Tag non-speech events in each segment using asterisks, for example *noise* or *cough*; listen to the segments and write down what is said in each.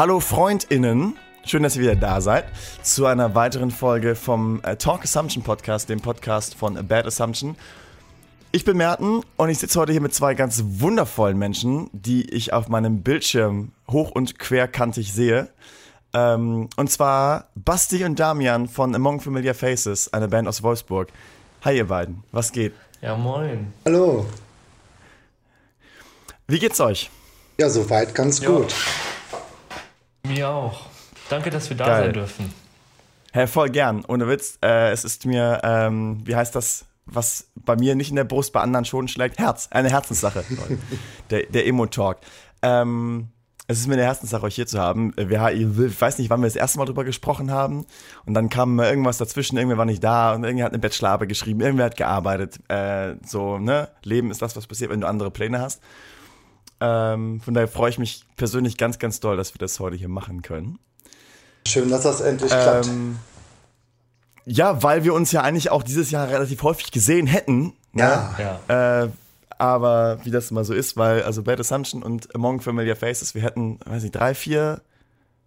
Hallo FreundInnen, schön, dass ihr wieder da seid zu einer weiteren Folge vom äh, Talk Assumption Podcast, dem Podcast von A Bad Assumption. Ich bin Merten und ich sitze heute hier mit zwei ganz wundervollen Menschen, die ich auf meinem Bildschirm hoch und querkantig sehe. Ähm, und zwar Basti und Damian von Among Familiar Faces, eine Band aus Wolfsburg. Hi ihr beiden, was geht? Ja, moin. Hallo. Wie geht's euch? Ja, soweit ganz Ja. gut. Mir auch. Danke, dass wir da Geil. sein dürfen. Hey, voll gern. Ohne Witz. Äh, es ist mir, ähm, wie heißt das, was bei mir nicht in der Brust, bei anderen schon schlägt? Herz. Eine Herzenssache. *laughs* Der der Emo-Talk. Ähm, es ist mir eine Herzenssache, euch hier zu haben. Wir, ich weiß nicht, wann wir das erste Mal drüber gesprochen haben. Und dann kam irgendwas dazwischen, irgendwer war nicht da und irgendwer hat eine Bachelorarbeit geschrieben, irgendwer hat gearbeitet. Äh, so, ne? Leben ist das, was passiert, wenn du andere Pläne hast. Ähm, von daher freue ich mich persönlich ganz, ganz doll, dass wir das heute hier machen können. Schön, dass das endlich klappt. Ähm, ja, weil wir uns ja eigentlich auch dieses Jahr relativ häufig gesehen hätten. Ja. Ja. Äh, aber wie das immer so ist, weil also Bad Assumption und Among Familiar Faces, wir hätten, weiß nicht, drei, vier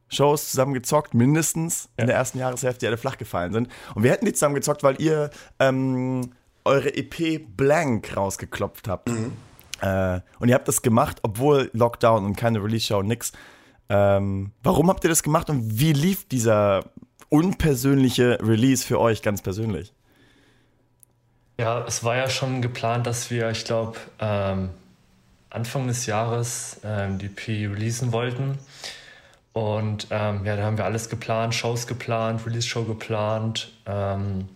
Shows zusammen gezockt, mindestens in Ja. der ersten Jahreshälfte, die alle flach gefallen sind. Und wir hätten die zusammen gezockt, weil ihr ähm, eure EP Blank rausgeklopft habt. Äh, und ihr habt das gemacht, obwohl Lockdown und keine Release-Show, nix. Ähm, warum habt ihr das gemacht und wie lief dieser unpersönliche Release für euch ganz persönlich? ja, es war ja schon geplant, dass wir, ich glaube, ähm, Anfang des Jahres ähm, die P releasen wollten. Und ähm, ja, da haben wir alles geplant, Shows geplant, Release-Show geplant, ähm,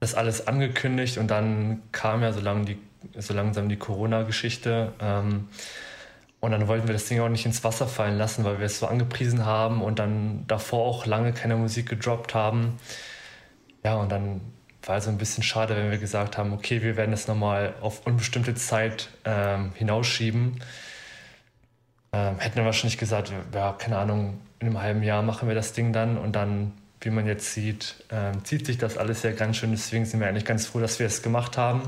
das alles angekündigt und dann kam ja so, lang die, so langsam die Corona-Geschichte. Ähm, Und dann wollten wir das Ding auch nicht ins Wasser fallen lassen, weil wir es so angepriesen haben und dann davor auch lange keine Musik gedroppt haben. Ja, und dann war es so ein bisschen schade, wenn wir gesagt haben, okay, wir werden das nochmal auf unbestimmte Zeit ähm, hinausschieben. Ähm, hätten wir wahrscheinlich gesagt, ja, keine Ahnung, in einem halben Jahr machen wir das Ding dann und dann, wie man jetzt sieht, ähm, zieht sich das alles ja ganz schön. Deswegen sind wir eigentlich ganz froh, dass wir es gemacht haben.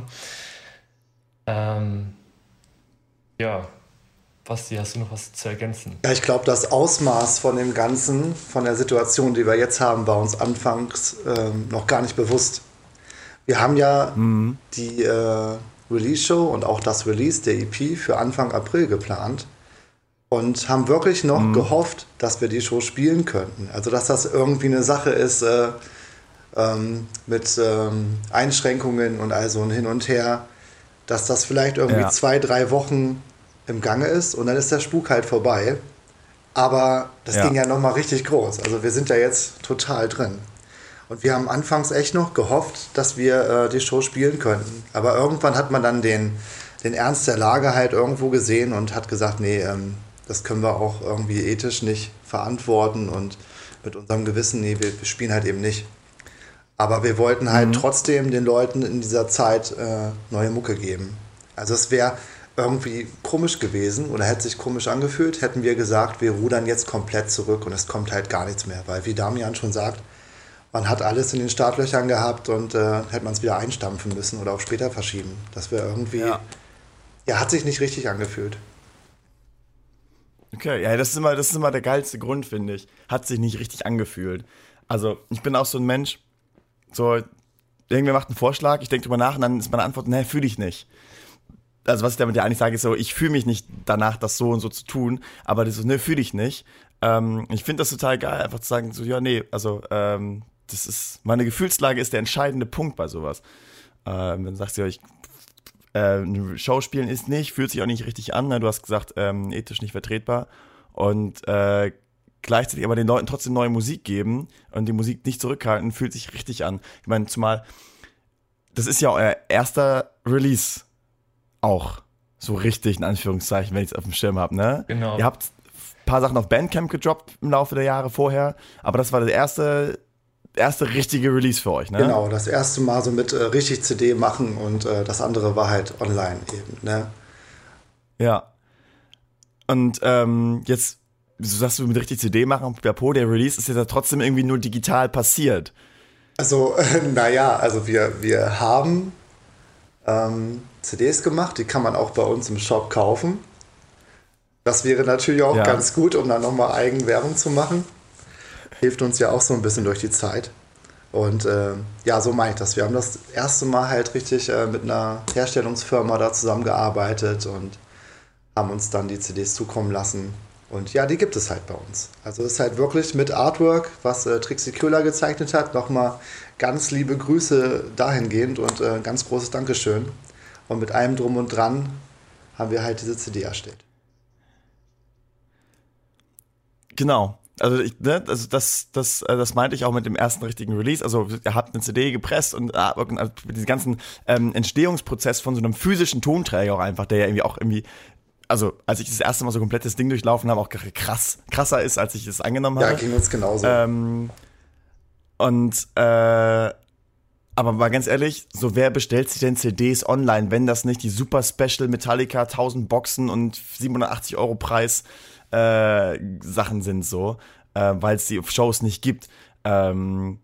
Ähm, ja, Basti, hast du noch was zu ergänzen? Ja, ich glaube, das Ausmaß von dem Ganzen, von der Situation, die wir jetzt haben, war uns anfangs ähm, noch gar nicht bewusst. Wir haben ja die äh, Release-Show und auch das Release der EP für Anfang April geplant und haben wirklich noch gehofft, dass wir die Show spielen könnten. Also, dass das irgendwie eine Sache ist äh, ähm, mit ähm, Einschränkungen und also ein Hin und Her, dass das vielleicht irgendwie Ja. zwei, drei Wochen im Gange ist und dann ist der Spuk halt vorbei. Aber das Ja. ging ja nochmal richtig groß. Also wir sind ja jetzt total drin. Und wir haben anfangs echt noch gehofft, dass wir äh, die Show spielen könnten. Aber irgendwann hat man dann den, den Ernst der Lage halt irgendwo gesehen und hat gesagt, nee, ähm, das können wir auch irgendwie ethisch nicht verantworten und mit unserem Gewissen, nee, wir, wir spielen halt eben nicht. Aber wir wollten halt trotzdem den Leuten in dieser Zeit äh, neue Mucke geben. Also es wäre irgendwie komisch gewesen oder hätte sich komisch angefühlt, hätten wir gesagt, wir rudern jetzt komplett zurück und es kommt halt gar nichts mehr. Weil wie Damian schon sagt, man hat alles in den Startlöchern gehabt und äh, hätte man es wieder einstampfen müssen oder auf später verschieben. Das wäre irgendwie, Ja. ja. hat sich nicht richtig angefühlt. Okay, ja, das ist immer, das ist immer der geilste Grund, finde ich. Hat sich nicht richtig angefühlt. Also, ich bin auch so ein Mensch, so, irgendwer macht einen Vorschlag, ich denke drüber nach und dann ist meine Antwort, nee, fühle ich nicht. Also, was ich damit ja eigentlich sage, ist so, ich fühle mich nicht danach, das so und so zu tun, aber das ist so, nee, fühle ich nicht. Ähm, ich finde das total geil, einfach zu sagen, so, ja, nee, also, ähm, das ist, meine Gefühlslage ist der entscheidende Punkt bei sowas. Ähm, du sagst, ja, ich äh, eine Show spielen ist nicht, fühlt sich auch nicht richtig an. Ne? Du hast gesagt, ähm, ethisch nicht vertretbar. Und äh, gleichzeitig aber den Leuten trotzdem neue Musik geben und die Musik nicht zurückhalten, fühlt sich richtig an. Ich meine, zumal, das ist ja euer erster Release auch. So richtig, in Anführungszeichen, wenn ich es auf dem Schirm habe, ne? Genau. Ihr habt ein paar Sachen auf Bandcamp gedroppt im Laufe der Jahre vorher, aber das war der erste, erste richtige Release für euch, ne? Genau, das erste Mal so mit äh, richtig CD machen und äh, das andere war halt online eben. Ne? Ja. Und ähm, jetzt, so sagst du mit richtig CD machen, Pipapo, der Release ist jetzt ja trotzdem irgendwie nur digital passiert. Also, *laughs* äh, naja, also wir, wir haben ähm, CDs gemacht, die kann man auch bei uns im Shop kaufen. Das wäre natürlich auch ja. ganz gut, um dann nochmal Eigenwerbung zu machen. Hilft uns ja auch so ein bisschen durch die Zeit. Und äh, ja, so meine ich das. Wir haben das erste Mal halt richtig äh, mit einer Herstellungsfirma da zusammengearbeitet und haben uns dann die CDs zukommen lassen. Und ja, die gibt es halt bei uns. Also es ist halt wirklich mit Artwork, was äh, Trixie Köhler gezeichnet hat. Nochmal ganz liebe Grüße dahingehend und äh, ganz großes Dankeschön. Und mit allem drum und dran haben wir halt diese CD erstellt. Genau. Also, ich, ne, also das, das, äh, das meinte ich auch mit dem ersten richtigen Release. Also ihr habt eine CD gepresst und also diesen ganzen ähm, Entstehungsprozess von so einem physischen Tonträger auch einfach, der ja irgendwie auch irgendwie also als ich das erste Mal so komplettes Ding durchlaufen habe, auch krass, krasser ist, als ich es angenommen habe. Ja, ging uns genauso. Ähm, und äh, aber mal ganz ehrlich, so wer bestellt sich denn CDs online, wenn das nicht die Super Special Metallica 1000 Boxen und 780 Euro Preis äh, Sachen sind so, äh, weil es die Shows nicht gibt. Ähm,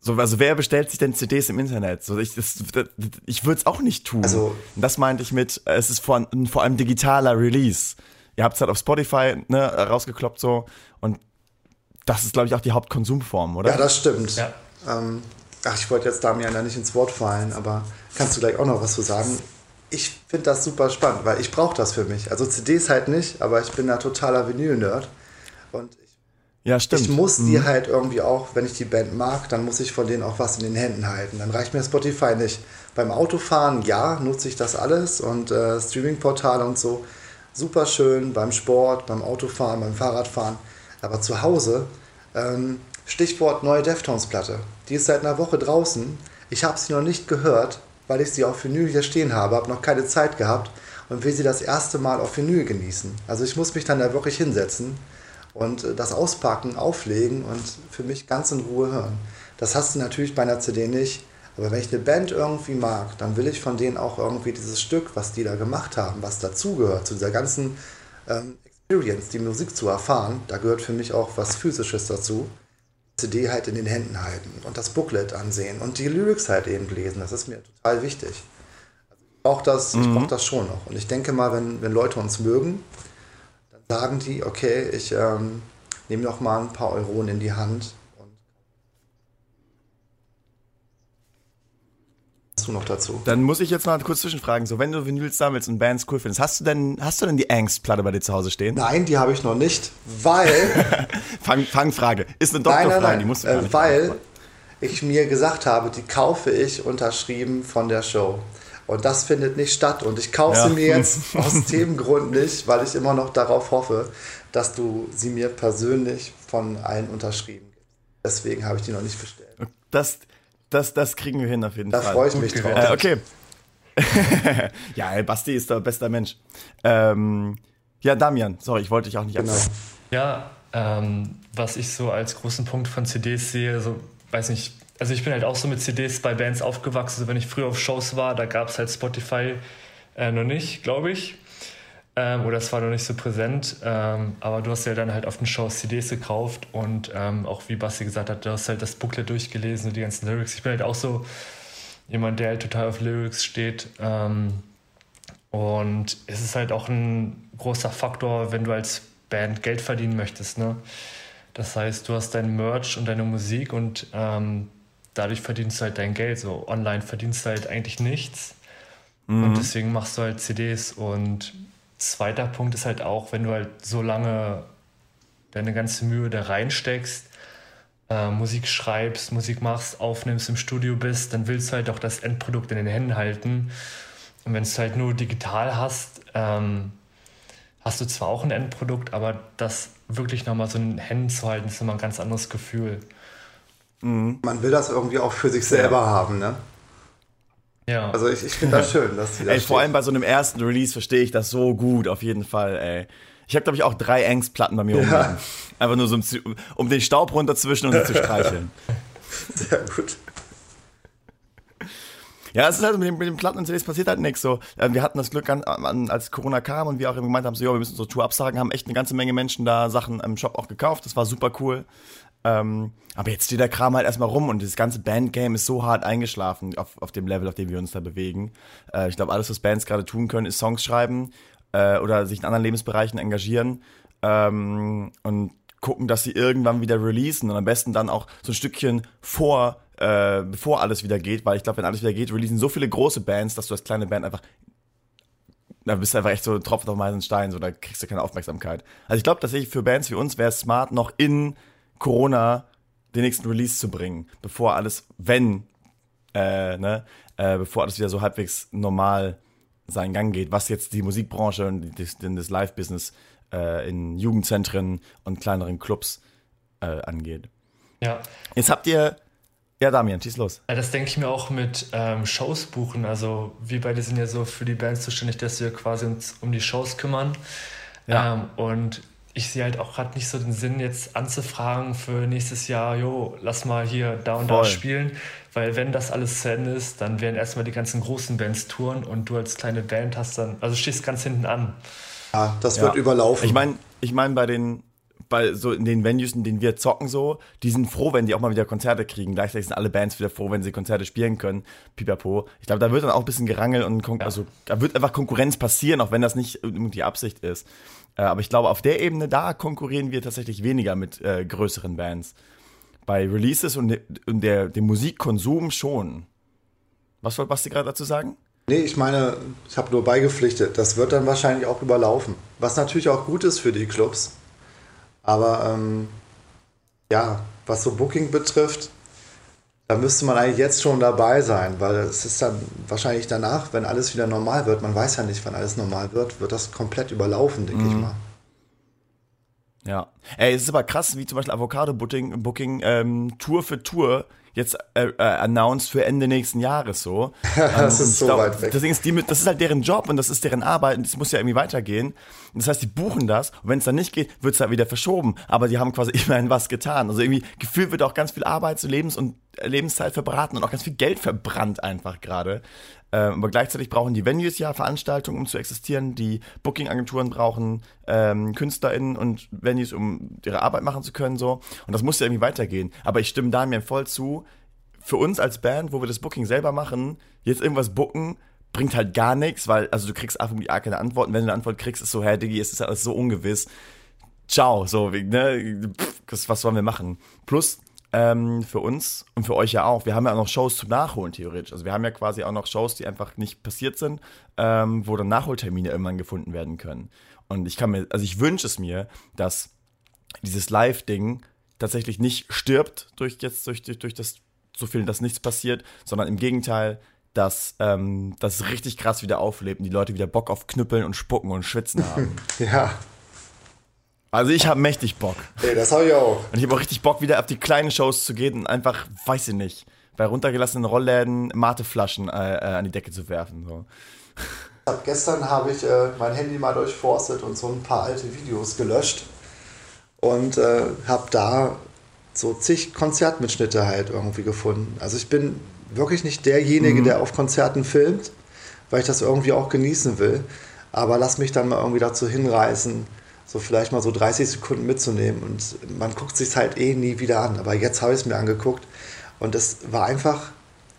so, also wer bestellt sich denn CDs im Internet? So, ich, ich würde es auch nicht tun. Also, das meinte ich mit, es ist vor, vor allem digitaler Release. Ihr habt es halt auf Spotify ne, rausgekloppt so und das ist, glaube ich, auch die Hauptkonsumform, oder? Ja, das stimmt. Ja. Ähm, ach, ich wollte jetzt Damian da nicht ins Wort fallen, aber kannst du gleich auch noch was zu sagen? Ich finde das super spannend, weil ich brauche das für mich. Also CDs halt nicht, aber ich bin da totaler Vinyl-Nerd. Und ja, stimmt. Ich muss mhm. die halt irgendwie auch, wenn ich die Band mag, dann muss ich von denen auch was in den Händen halten. Dann reicht mir Spotify nicht. Beim Autofahren, ja, nutze ich das alles und äh, Streaming-Portale und so. Super schön beim Sport, beim Autofahren, beim Fahrradfahren. Aber zu Hause, ähm, Stichwort neue Deftones-Platte. Die ist seit einer Woche draußen. Ich habe sie noch nicht gehört, weil ich sie auf Vinyl hier stehen habe, habe noch keine Zeit gehabt und will sie das erste Mal auf Vinyl genießen. Also ich muss mich dann da wirklich hinsetzen und äh, das auspacken, auflegen und für mich ganz in Ruhe hören. Das hast du natürlich bei einer CD nicht. Aber wenn ich eine Band irgendwie mag, dann will ich von denen auch irgendwie dieses Stück, was die da gemacht haben, was dazugehört, zu dieser ganzen ähm, Experience, die Musik zu erfahren, da gehört für mich auch was Physisches dazu. CD halt in den Händen halten und das Booklet ansehen und die Lyrics halt eben lesen. Das ist mir total wichtig. Also ich brauche das, mhm. brauch das schon noch. Und ich denke mal, wenn, wenn Leute uns mögen, sagen die, okay, ich ähm, nehme noch mal ein paar Euronen in die Hand. Was du noch dazu? Dann muss ich jetzt mal kurz zwischenfragen. So, wenn du Vinyls sammelst und Bands cool findest, hast du denn, hast du denn die Angst-Platte bei dir zu Hause stehen? Nein, die habe ich noch nicht, weil. *laughs* Fang, Fangfrage. Ist eine Doktorfrage, nein, nein, nein. die musst du äh, Weil ich mir gesagt habe, die kaufe ich unterschrieben von der Show. Und das findet nicht statt. Und ich kaufe ja. sie mir jetzt *laughs* aus dem Grund nicht, weil ich immer noch darauf hoffe, dass du sie mir persönlich von allen unterschrieben gibst. Deswegen habe ich die noch nicht bestellt. Das, das, das kriegen wir hin auf jeden da Fall. Da freue ich mich drauf. Äh, okay. *laughs* ja, ey, Basti ist der beste Mensch. Ähm, ja, Damian, sorry, ich wollte dich auch nicht genau. Ja, ähm, was ich so als großen Punkt von CDs sehe, so, weiß nicht, also ich bin halt auch so mit CDs bei Bands aufgewachsen. Also wenn ich früher auf Shows war, da gab es halt Spotify äh, noch nicht, glaube ich. Ähm, oder es war noch nicht so präsent. Ähm, aber du hast ja dann halt auf den Shows CDs gekauft und ähm, auch wie Basti gesagt hat, du hast halt das Booklet durchgelesen und die ganzen Lyrics. Ich bin halt auch so jemand, der halt total auf Lyrics steht. Ähm, und es ist halt auch ein großer Faktor, wenn du als Band Geld verdienen möchtest. Ne? Das heißt, du hast dein Merch und deine Musik und ähm, dadurch verdienst du halt dein Geld. So online verdienst du halt eigentlich nichts. Mhm. Und deswegen machst du halt CDs. Und zweiter Punkt ist halt auch, wenn du halt so lange deine ganze Mühe da reinsteckst, äh, Musik schreibst, Musik machst, aufnimmst, im Studio bist, dann willst du halt auch das Endprodukt in den Händen halten. Und wenn du es halt nur digital hast, ähm, hast du zwar auch ein Endprodukt, aber das wirklich nochmal so in den Händen zu halten, ist immer ein ganz anderes Gefühl. Mhm. Man will das irgendwie auch für sich selber ja. haben, ne? Ja. Also ich, ich finde das *laughs* schön, dass die das Ey, vor allem bei so einem ersten Release verstehe ich das so gut, auf jeden Fall, ey. Ich habe, glaube ich, auch drei Angstplatten bei mir ja. rumliegen. Einfach nur so, um, um den Staub runterzwischen und sie zu streicheln. *laughs* Sehr gut. Ja, es ist halt mit den, mit den Platten und CDs passiert halt nichts. So, äh, wir hatten das Glück, an, an, als Corona kam und wir auch gemeint haben, so, ja, wir müssen unsere Tour absagen, haben echt eine ganze Menge Menschen da Sachen im Shop auch gekauft. Das war super cool. Ähm, aber jetzt steht der Kram halt erstmal rum und das ganze Bandgame ist so hart eingeschlafen auf, auf dem Level, auf dem wir uns da bewegen. Äh, ich glaube, alles, was Bands gerade tun können, ist Songs schreiben äh, oder sich in anderen Lebensbereichen engagieren ähm, und gucken, dass sie irgendwann wieder releasen und am besten dann auch so ein Stückchen vor, äh, bevor alles wieder geht, weil ich glaube, wenn alles wieder geht, releasen so viele große Bands, dass du als kleine Band einfach da bist du einfach echt so ein Tropfen auf dem heißen Stein, so da kriegst du keine Aufmerksamkeit. Also ich glaube tatsächlich für Bands wie uns wäre es smart, noch in Corona den nächsten Release zu bringen, bevor alles, wenn, äh, ne, äh, bevor alles wieder so halbwegs normal seinen Gang geht, was jetzt die Musikbranche und das, das Live-Business äh, in Jugendzentren und kleineren Clubs äh, angeht. Ja. Jetzt habt ihr ja, Damian, schieß los. Das denke ich mir auch mit ähm, Shows buchen. Also wir beide sind ja so für die Bands zuständig, dass wir quasi uns um die Shows kümmern. Ja. Ähm, und ich sehe halt auch gerade nicht so den Sinn, jetzt anzufragen für nächstes Jahr, jo, lass mal hier da und Voll. da spielen. Weil wenn das alles zu Ende ist, dann werden erstmal die ganzen großen Bands touren und du als kleine Band hast dann, also stehst ganz hinten an. Ja, das ja. wird überlaufen. Ich meine, ich meine bei den bei so in den Venues, in denen wir zocken so, die sind froh, wenn die auch mal wieder Konzerte kriegen. Gleichzeitig sind alle Bands wieder froh, wenn sie Konzerte spielen können. Pipapo. Ich glaube, da wird dann auch ein bisschen gerangelt und ja. also da wird einfach Konkurrenz passieren, auch wenn das nicht die Absicht ist. Äh, aber ich glaube, auf der Ebene da konkurrieren wir tatsächlich weniger mit äh, größeren Bands. Bei Releases und, und der, dem Musikkonsum schon. Was wollt Basti gerade dazu sagen? Nee, ich meine, ich habe nur beigepflichtet. Das wird dann wahrscheinlich auch überlaufen. Was natürlich auch gut ist für die Clubs, aber ähm, ja, was so Booking betrifft, da müsste man eigentlich jetzt schon dabei sein, weil es ist dann wahrscheinlich danach, wenn alles wieder normal wird, man weiß ja nicht, wann alles normal wird, wird das komplett überlaufen, denke mhm. ich mal. Ja. Ey, es ist aber krass, wie zum Beispiel Avocado Booking, Booking ähm, Tour für Tour jetzt äh, äh, announced für Ende nächsten Jahres so. *laughs* das ähm, ist so glaub, weit weg. Deswegen ist die, das ist halt deren Job und das ist deren Arbeit und das muss ja irgendwie weitergehen. Das heißt, die buchen das und wenn es dann nicht geht, wird es halt wieder verschoben. Aber die haben quasi *laughs* immerhin was getan. Also irgendwie gefühlt wird auch ganz viel Arbeits-, Lebens- und Lebenszeit verbraten und auch ganz viel Geld verbrannt einfach gerade. Ähm, aber gleichzeitig brauchen die Venues ja Veranstaltungen, um zu existieren. Die Booking-Agenturen brauchen ähm, KünstlerInnen und Venues, um ihre Arbeit machen zu können. so Und das muss ja irgendwie weitergehen. Aber ich stimme da mir voll zu. Für uns als Band, wo wir das Booking selber machen, jetzt irgendwas booken, bringt halt gar nichts, weil, also du kriegst einfach A keine Antworten. Wenn du eine Antwort kriegst, ist so, Herr Diggi, es ist alles so ungewiss. Ciao, so, ne, Pff, was sollen wir machen? Plus, ähm, für uns und für euch ja auch. Wir haben ja auch noch Shows zum Nachholen, theoretisch. Also wir haben ja quasi auch noch Shows, die einfach nicht passiert sind, ähm, wo dann Nachholtermine irgendwann gefunden werden können. Und ich kann mir, also ich wünsche es mir, dass dieses Live-Ding tatsächlich nicht stirbt durch jetzt, durch, durch, durch das so viel, dass nichts passiert, sondern im Gegenteil, dass ähm, das richtig krass wieder auflebt und die Leute wieder Bock auf Knüppeln und Spucken und Schwitzen haben. *laughs* ja, also ich habe mächtig Bock. Ey, das habe ich auch. Und ich habe auch richtig Bock, wieder auf die kleinen Shows zu gehen und einfach, weiß ich nicht, bei runtergelassenen Rollläden Mateflaschen äh, äh, an die Decke zu werfen. So. Hab, gestern habe ich äh, mein Handy mal durchforstet und so ein paar alte Videos gelöscht und äh, habe da so zig Konzertmitschnitte halt irgendwie gefunden. Also ich bin wirklich nicht derjenige, mhm. der auf Konzerten filmt, weil ich das irgendwie auch genießen will. Aber lass mich dann mal irgendwie dazu hinreißen, so vielleicht mal so 30 Sekunden mitzunehmen und man guckt sich halt eh nie wieder an. Aber jetzt habe ich es mir angeguckt und es war einfach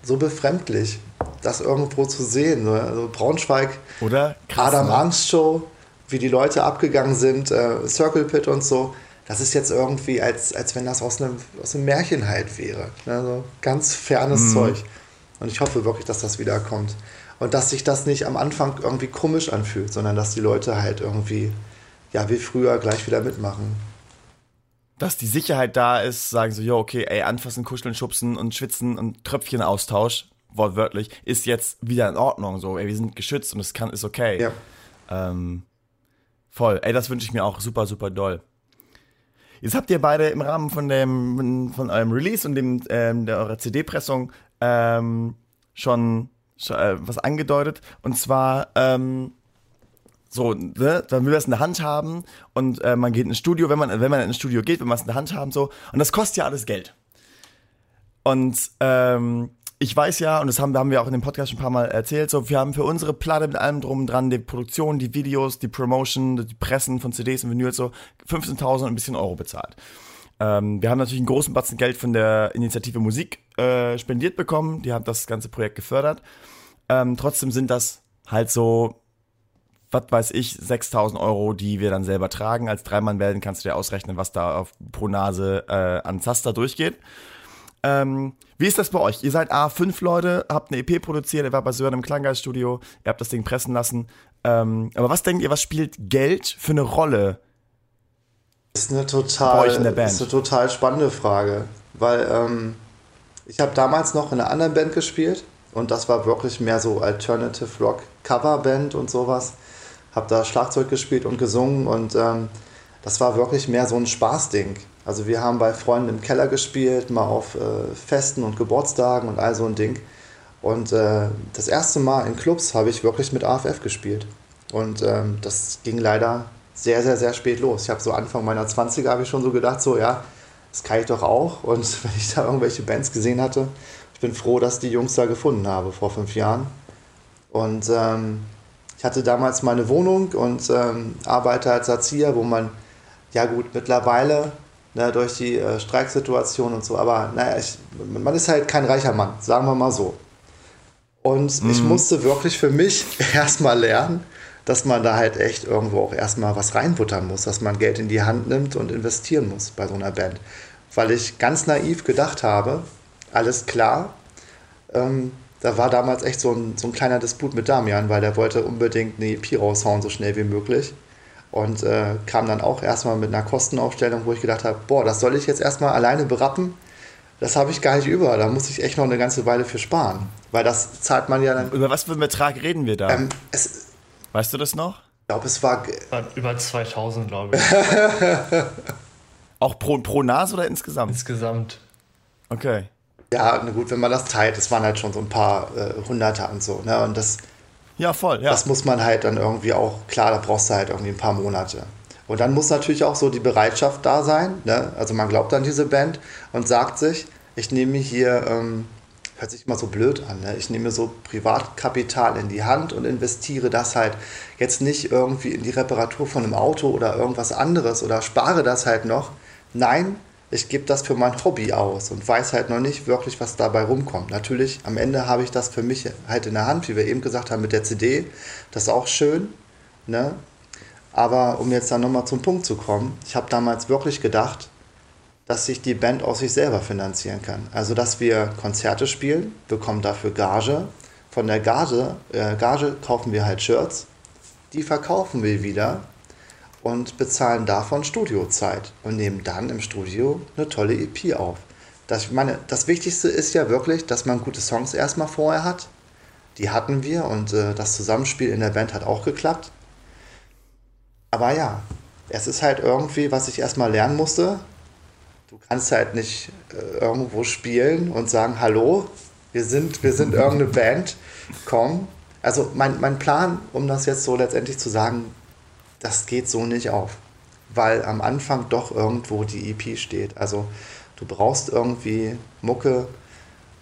so befremdlich, das irgendwo zu sehen. Also Braunschweig, Oder? Krass, Adam ne? Angst Show, wie die Leute abgegangen sind, äh, Circle Pit und so. Das ist jetzt irgendwie, als, als wenn das aus einem, aus einem Märchen halt wäre. Also ganz fernes mhm. Zeug. Und ich hoffe wirklich, dass das wiederkommt. Und dass sich das nicht am Anfang irgendwie komisch anfühlt, sondern dass die Leute halt irgendwie ja, wie früher gleich wieder mitmachen. Dass die Sicherheit da ist, sagen so, jo, okay, ey, anfassen, kuscheln, schubsen und schwitzen und Tröpfchenaustausch, wortwörtlich, ist jetzt wieder in Ordnung. So, ey, wir sind geschützt und es kann, ist okay. Ja. Ähm, voll. Ey, das wünsche ich mir auch super, super doll. Jetzt habt ihr beide im Rahmen von dem, von eurem Release und dem, ähm, der eurer CD-Pressung ähm, schon, schon äh, was angedeutet. Und zwar, ähm, so, ne, dann will man es in der Hand haben und äh, man geht ins Studio, wenn man, wenn man ins Studio geht, will man es in der Hand haben, so. Und das kostet ja alles Geld. Und ähm, ich weiß ja, und das haben, haben wir auch in dem Podcast schon ein paar Mal erzählt, so, wir haben für unsere Platte mit allem drum und dran, die Produktion, die Videos, die Promotion, die Pressen von CDs und Vinyls, so 15.000 und ein bisschen Euro bezahlt. Ähm, wir haben natürlich einen großen Batzen Geld von der Initiative Musik äh, spendiert bekommen, die haben das ganze Projekt gefördert. Ähm, trotzdem sind das halt so was weiß ich, 6000 Euro, die wir dann selber tragen. Als Dreimann werden kannst du dir ausrechnen, was da auf, pro Nase äh, an Zaster durchgeht. Ähm, wie ist das bei euch? Ihr seid A, fünf Leute, habt eine EP produziert, ihr war bei Sören im Klanggeiststudio, ihr habt das Ding pressen lassen. Ähm, aber was denkt ihr, was spielt Geld für eine Rolle? Ist eine total, ist eine total spannende Frage, weil ähm, ich habe damals noch in einer anderen Band gespielt und das war wirklich mehr so Alternative Rock Coverband und sowas. Habe da Schlagzeug gespielt und gesungen und ähm, das war wirklich mehr so ein Spaßding. Also wir haben bei Freunden im Keller gespielt, mal auf äh, Festen und Geburtstagen und all so ein Ding. Und äh, das erste Mal in Clubs habe ich wirklich mit AFF gespielt. Und ähm, das ging leider sehr, sehr, sehr spät los. Ich habe so Anfang meiner 20er habe ich schon so gedacht, so ja, das kann ich doch auch. Und *laughs* wenn ich da irgendwelche Bands gesehen hatte, ich bin froh, dass die Jungs da gefunden habe vor fünf Jahren. Und ähm, ich hatte damals meine Wohnung und ähm, arbeite als Erzieher, wo man, ja gut, mittlerweile ne, durch die äh, Streiksituation und so, aber naja, ich, man ist halt kein reicher Mann, sagen wir mal so. Und mhm. ich musste wirklich für mich *laughs* erstmal lernen, dass man da halt echt irgendwo auch erstmal was reinbuttern muss, dass man Geld in die Hand nimmt und investieren muss bei so einer Band. Weil ich ganz naiv gedacht habe, alles klar, ähm, da war damals echt so ein, so ein kleiner Disput mit Damian, weil der wollte unbedingt eine EP raushauen, so schnell wie möglich. Und äh, kam dann auch erstmal mit einer Kostenaufstellung, wo ich gedacht habe, boah, das soll ich jetzt erstmal alleine berappen. Das habe ich gar nicht über. Da muss ich echt noch eine ganze Weile für sparen. Weil das zahlt man ja dann. Über was für einen Betrag reden wir da? Ähm, es, weißt du das noch? Ich glaube, es war. Über 2000, glaube ich. *laughs* Auch pro, pro Nase oder insgesamt? Insgesamt. Okay. Ja, na gut, wenn man das teilt, es waren halt schon so ein paar äh, Hunderter und so. Ne? Und das, ja, voll, ja. Das muss man halt dann irgendwie auch, klar, da brauchst du halt irgendwie ein paar Monate. Und dann muss natürlich auch so die Bereitschaft da sein. Ne? Also man glaubt an diese Band und sagt sich, ich nehme hier, ähm, hört sich immer so blöd an, ne? ich nehme so Privatkapital in die Hand und investiere das halt jetzt nicht irgendwie in die Reparatur von einem Auto oder irgendwas anderes oder spare das halt noch. Nein, ich gebe das für mein Hobby aus und weiß halt noch nicht wirklich, was dabei rumkommt. Natürlich, am Ende habe ich das für mich halt in der Hand, wie wir eben gesagt haben, mit der CD. Das ist auch schön. Ne? Aber um jetzt dann nochmal zum Punkt zu kommen, ich habe damals wirklich gedacht, dass sich die Band aus sich selber finanzieren kann. Also, dass wir Konzerte spielen, bekommen dafür Gage. Von der Gage, äh, Gage kaufen wir halt Shirts. Die verkaufen wir wieder und bezahlen davon Studiozeit und nehmen dann im Studio eine tolle EP auf. Das, meine, das Wichtigste ist ja wirklich, dass man gute Songs erstmal vorher hat. Die hatten wir und äh, das Zusammenspiel in der Band hat auch geklappt. Aber ja, es ist halt irgendwie, was ich erstmal lernen musste. Du kannst halt nicht äh, irgendwo spielen und sagen, hallo, wir sind, wir sind *laughs* irgendeine Band, komm. Also mein, mein Plan, um das jetzt so letztendlich zu sagen, das geht so nicht auf, weil am Anfang doch irgendwo die EP steht. Also du brauchst irgendwie Mucke,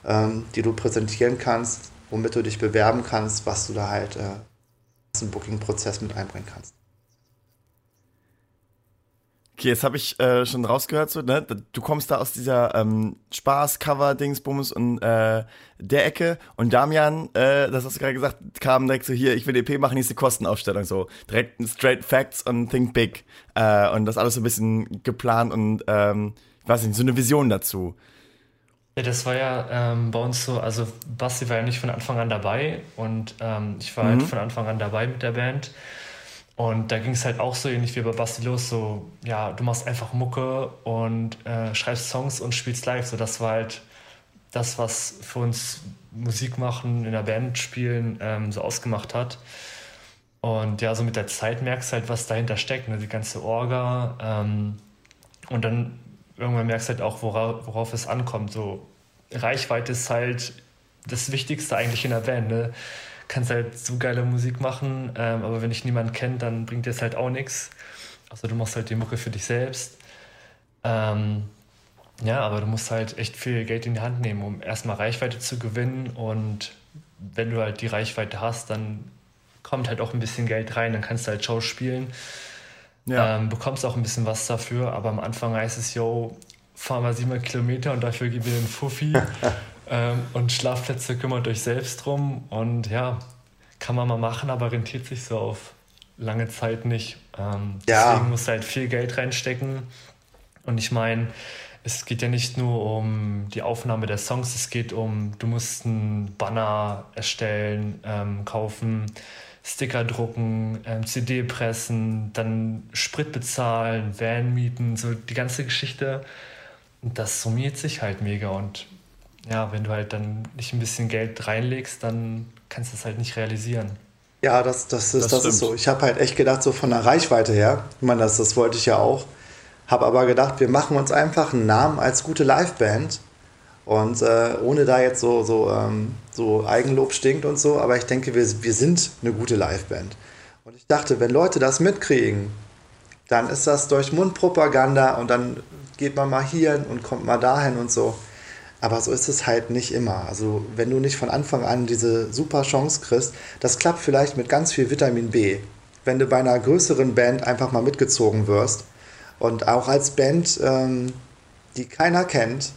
ähm, die du präsentieren kannst, womit du dich bewerben kannst, was du da halt äh, im Booking-Prozess mit einbringen kannst. Okay, jetzt habe ich äh, schon rausgehört, so, ne? du kommst da aus dieser ähm, Spaß-Cover-Dingsbums und äh, der Ecke und Damian, äh, das hast du gerade gesagt, kam direkt so hier, ich will EP machen, nächste Kostenaufstellung, so direkt straight Facts und Think Big äh, und das alles so ein bisschen geplant und ähm, ich weiß nicht, so eine Vision dazu. Ja, das war ja ähm, bei uns so, also Basti war ja nicht von Anfang an dabei und ähm, ich war halt mhm. halt von Anfang an dabei mit der Band. Und da ging es halt auch so ähnlich wie bei Basti los, so, ja, du machst einfach Mucke und äh, schreibst Songs und spielst live. So, das war halt das, was für uns Musik machen, in der Band spielen, ähm, so ausgemacht hat. Und ja, so mit der Zeit merkst du halt, was dahinter steckt, ne? die ganze Orga. Ähm, und dann irgendwann merkst du halt auch, worauf, worauf es ankommt. So, Reichweite ist halt das Wichtigste eigentlich in der Band. Ne? Kannst halt so geile Musik machen, ähm, aber wenn dich niemand kennt, dann bringt dir es halt auch nichts. Also du machst halt die Mucke für dich selbst. Ähm, ja, aber du musst halt echt viel Geld in die Hand nehmen, um erstmal Reichweite zu gewinnen. Und wenn du halt die Reichweite hast, dann kommt halt auch ein bisschen Geld rein, dann kannst du halt Show spielen. Ja. Ähm, bekommst auch ein bisschen was dafür, aber am Anfang heißt es, yo, fahr mal 700 Kilometer und dafür gib mir den Fuffi. *laughs* Ähm, und Schlafplätze kümmert euch selbst drum. Und ja, kann man mal machen, aber rentiert sich so auf lange Zeit nicht. Ähm, ja. Deswegen musst du halt viel Geld reinstecken. Und ich meine, es geht ja nicht nur um die Aufnahme der Songs, es geht um, du musst einen Banner erstellen, ähm, kaufen, Sticker drucken, ähm, CD pressen, dann Sprit bezahlen, Van mieten, so die ganze Geschichte. Und das summiert sich halt mega. Und ja, wenn du halt dann nicht ein bisschen Geld reinlegst, dann kannst du es halt nicht realisieren. Ja, das, das, ist, das, das ist so. Ich habe halt echt gedacht, so von der Reichweite her, ich meine, das, das wollte ich ja auch, habe aber gedacht, wir machen uns einfach einen Namen als gute Liveband. Und äh, ohne da jetzt so, so, ähm, so Eigenlob stinkt und so, aber ich denke, wir, wir sind eine gute Liveband. Und ich dachte, wenn Leute das mitkriegen, dann ist das durch Mundpropaganda und dann geht man mal hier und kommt mal dahin und so. Aber so ist es halt nicht immer. Also wenn du nicht von Anfang an diese super Chance kriegst, das klappt vielleicht mit ganz viel Vitamin B. Wenn du bei einer größeren Band einfach mal mitgezogen wirst und auch als Band, ähm, die keiner kennt,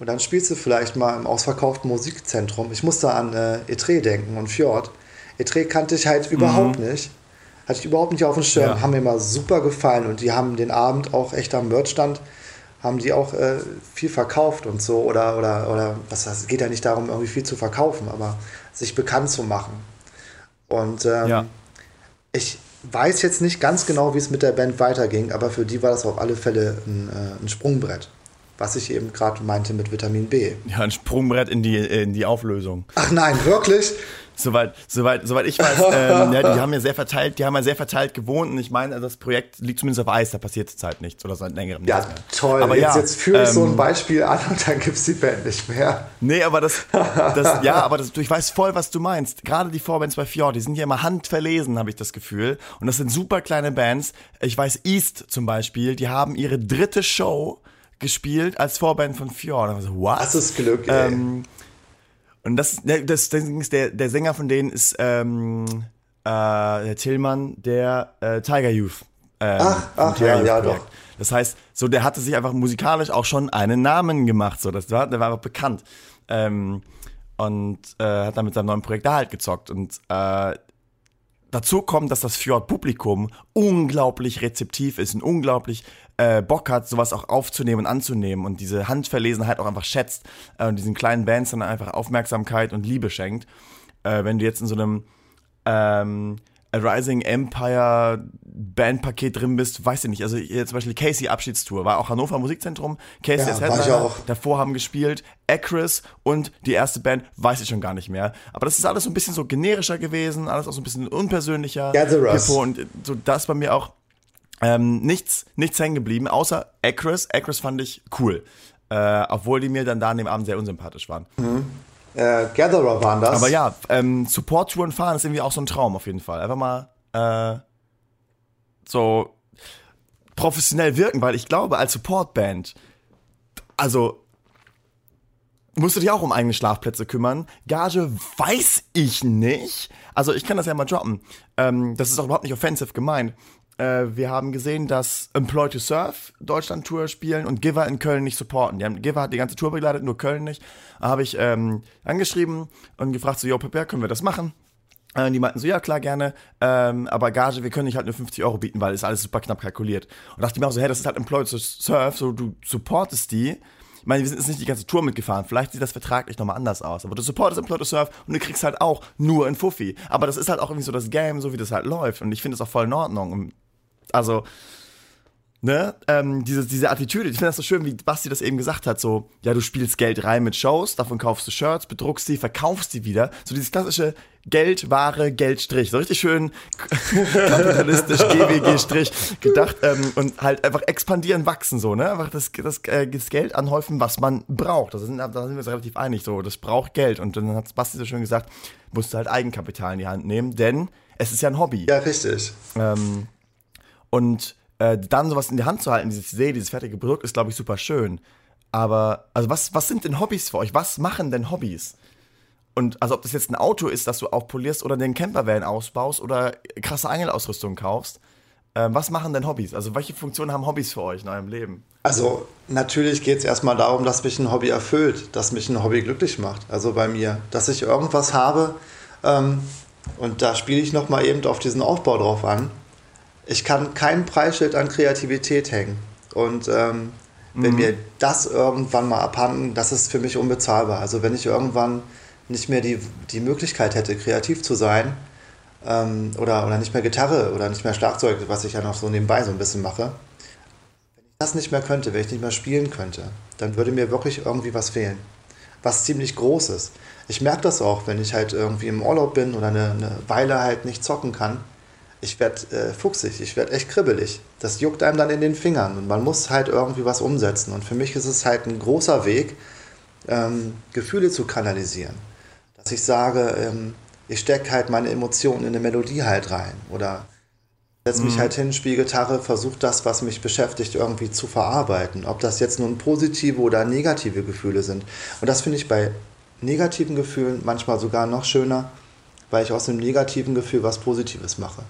und dann spielst du vielleicht mal im ausverkauften Musikzentrum. Ich musste an äh, Etre denken und Fjord. Etre kannte ich halt mhm. überhaupt nicht. Hatte ich überhaupt nicht auf dem Schirm. Ja. Haben mir mal super gefallen und die haben den Abend auch echt am Merchstand haben die auch äh, viel verkauft und so oder oder oder was es geht ja nicht darum irgendwie viel zu verkaufen, aber sich bekannt zu machen. Und ähm, ja. ich weiß jetzt nicht ganz genau, wie es mit der Band weiterging, aber für die war das auf alle Fälle ein, äh, ein Sprungbrett. Was ich eben gerade meinte mit Vitamin B. Ja, ein Sprungbrett in die, in die Auflösung. Ach nein, wirklich? Soweit, soweit, soweit ich weiß, ähm, ja, die haben ja sehr verteilt, die haben ja sehr verteilt gewohnt und ich meine, das Projekt liegt zumindest auf Eis, da passiert zurzeit nichts oder seit längerem ja, nichts mehr. Toll, aber jetzt, ja, jetzt führe ich ähm, so ein ähm, Beispiel an und dann gibt es die Band nicht mehr. Nee, aber das, das *laughs* ja, aber das, ich weiß voll, was du meinst. Gerade die Vorbands bei Fjord, die sind ja immer handverlesen, habe ich das Gefühl. Und das sind super kleine Bands. Ich weiß, East zum Beispiel, die haben ihre dritte Show gespielt als Vorband von Fjord. So, what? Das ist Glück, ey. Ähm, und das, das, das ist der, der Sänger von denen ist ähm, äh, der Tillmann, der äh, Tiger Youth. Ähm, ach, ach Tiger ja, Youth ja, doch. Das heißt, so der hatte sich einfach musikalisch auch schon einen Namen gemacht. So, das war, der war einfach bekannt. Ähm, und äh, hat dann mit seinem neuen Projekt da halt gezockt. Und äh, dazu kommt, dass das Fjord-Publikum unglaublich rezeptiv ist und unglaublich äh, Bock hat, sowas auch aufzunehmen und anzunehmen und diese Handverlesenheit auch einfach schätzt äh, und diesen kleinen Bands dann einfach Aufmerksamkeit und Liebe schenkt. Äh, wenn du jetzt in so einem ähm, A Rising Empire Bandpaket drin bist, weißt du nicht. Also hier zum Beispiel Casey Abschiedstour war auch Hannover Musikzentrum. Casey ja, ist Headliner, davor haben gespielt Acris und die erste Band weiß ich schon gar nicht mehr. Aber das ist alles so ein bisschen so generischer gewesen, alles auch so ein bisschen unpersönlicher. Gatherers. Und so das bei mir auch ähm, nichts, nichts hängen geblieben, außer Acris. Acris fand ich cool. Äh, obwohl die mir dann da an dem Abend sehr unsympathisch waren. Mhm. Äh, Gatherer waren das. Aber ja, ähm, Support-Touren fahren ist irgendwie auch so ein Traum auf jeden Fall. Einfach mal äh, so professionell wirken, weil ich glaube, als Support-Band, also musst du dich auch um eigene Schlafplätze kümmern. Gage weiß ich nicht. Also ich kann das ja mal droppen. Ähm, das ist auch überhaupt nicht offensive gemeint äh, wir haben gesehen, dass Employ to Surf Deutschland Tour spielen und Giver in Köln nicht supporten. Die haben, Giver hat die ganze Tour begleitet, nur Köln nicht. Da habe ich ähm, angeschrieben und gefragt, so, yo, Pepper, können wir das machen? Äh, die meinten so, ja klar, gerne, ähm, aber Gage, wir können nicht halt nur 50 Euro bieten, weil ist alles super knapp kalkuliert. Und dachte mir auch so, hey, das ist halt Employ to Surf, so du supportest die. Ich meine, wir sind jetzt nicht die ganze Tour mitgefahren. Vielleicht sieht das vertraglich nochmal anders aus. Aber du supportest Employ to Surf und du kriegst halt auch nur ein Fuffi. Aber das ist halt auch irgendwie so das Game, so wie das halt läuft. Und ich finde es auch voll in Ordnung. Und also, ne, ähm, diese, diese Attitüde, ich finde das so schön, wie Basti das eben gesagt hat, so, ja, du spielst Geld rein mit Shows, davon kaufst du Shirts, bedruckst sie, verkaufst sie wieder, so dieses klassische Geld, Ware, Geldstrich, so richtig schön kapitalistisch, *laughs* GWG-Strich gedacht ähm, und halt einfach expandieren, wachsen, so, ne, einfach das, das, äh, das Geld anhäufen, was man braucht, da sind, da sind wir uns relativ einig, so, das braucht Geld. Und dann hat Basti so schön gesagt, musst du halt Eigenkapital in die Hand nehmen, denn es ist ja ein Hobby. Ja, richtig. Ähm, und äh, dann sowas in die Hand zu halten, dieses Idee, dieses fertige Produkt, ist, glaube ich, super schön. Aber, also was, was sind denn Hobbys für euch? Was machen denn Hobbys? Und also ob das jetzt ein Auto ist, das du aufpolierst oder den Campervan ausbaust oder krasse Angelausrüstung kaufst, äh, was machen denn Hobbys? Also welche Funktionen haben Hobbys für euch in eurem Leben? Also natürlich geht es erstmal darum, dass mich ein Hobby erfüllt, dass mich ein Hobby glücklich macht. Also bei mir, dass ich irgendwas habe ähm, und da spiele ich nochmal eben auf diesen Aufbau drauf an ich kann kein Preisschild an Kreativität hängen. Und ähm, wenn mhm. mir das irgendwann mal abhanden, das ist für mich unbezahlbar. Also wenn ich irgendwann nicht mehr die, die Möglichkeit hätte, kreativ zu sein, ähm, oder, oder nicht mehr Gitarre oder nicht mehr Schlagzeug, was ich ja noch so nebenbei so ein bisschen mache, wenn ich das nicht mehr könnte, wenn ich nicht mehr spielen könnte, dann würde mir wirklich irgendwie was fehlen. Was ziemlich Großes. Ich merke das auch, wenn ich halt irgendwie im Urlaub bin oder eine, eine Weile halt nicht zocken kann. Ich werde äh, fuchsig, ich werde echt kribbelig. Das juckt einem dann in den Fingern und man muss halt irgendwie was umsetzen. Und für mich ist es halt ein großer Weg, ähm, Gefühle zu kanalisieren. Dass ich sage, ähm, ich stecke halt meine Emotionen in eine Melodie halt rein oder setze mich mhm. halt hin, spiele Gitarre, versuche das, was mich beschäftigt, irgendwie zu verarbeiten. Ob das jetzt nun positive oder negative Gefühle sind. Und das finde ich bei negativen Gefühlen manchmal sogar noch schöner, weil ich aus einem negativen Gefühl was Positives mache.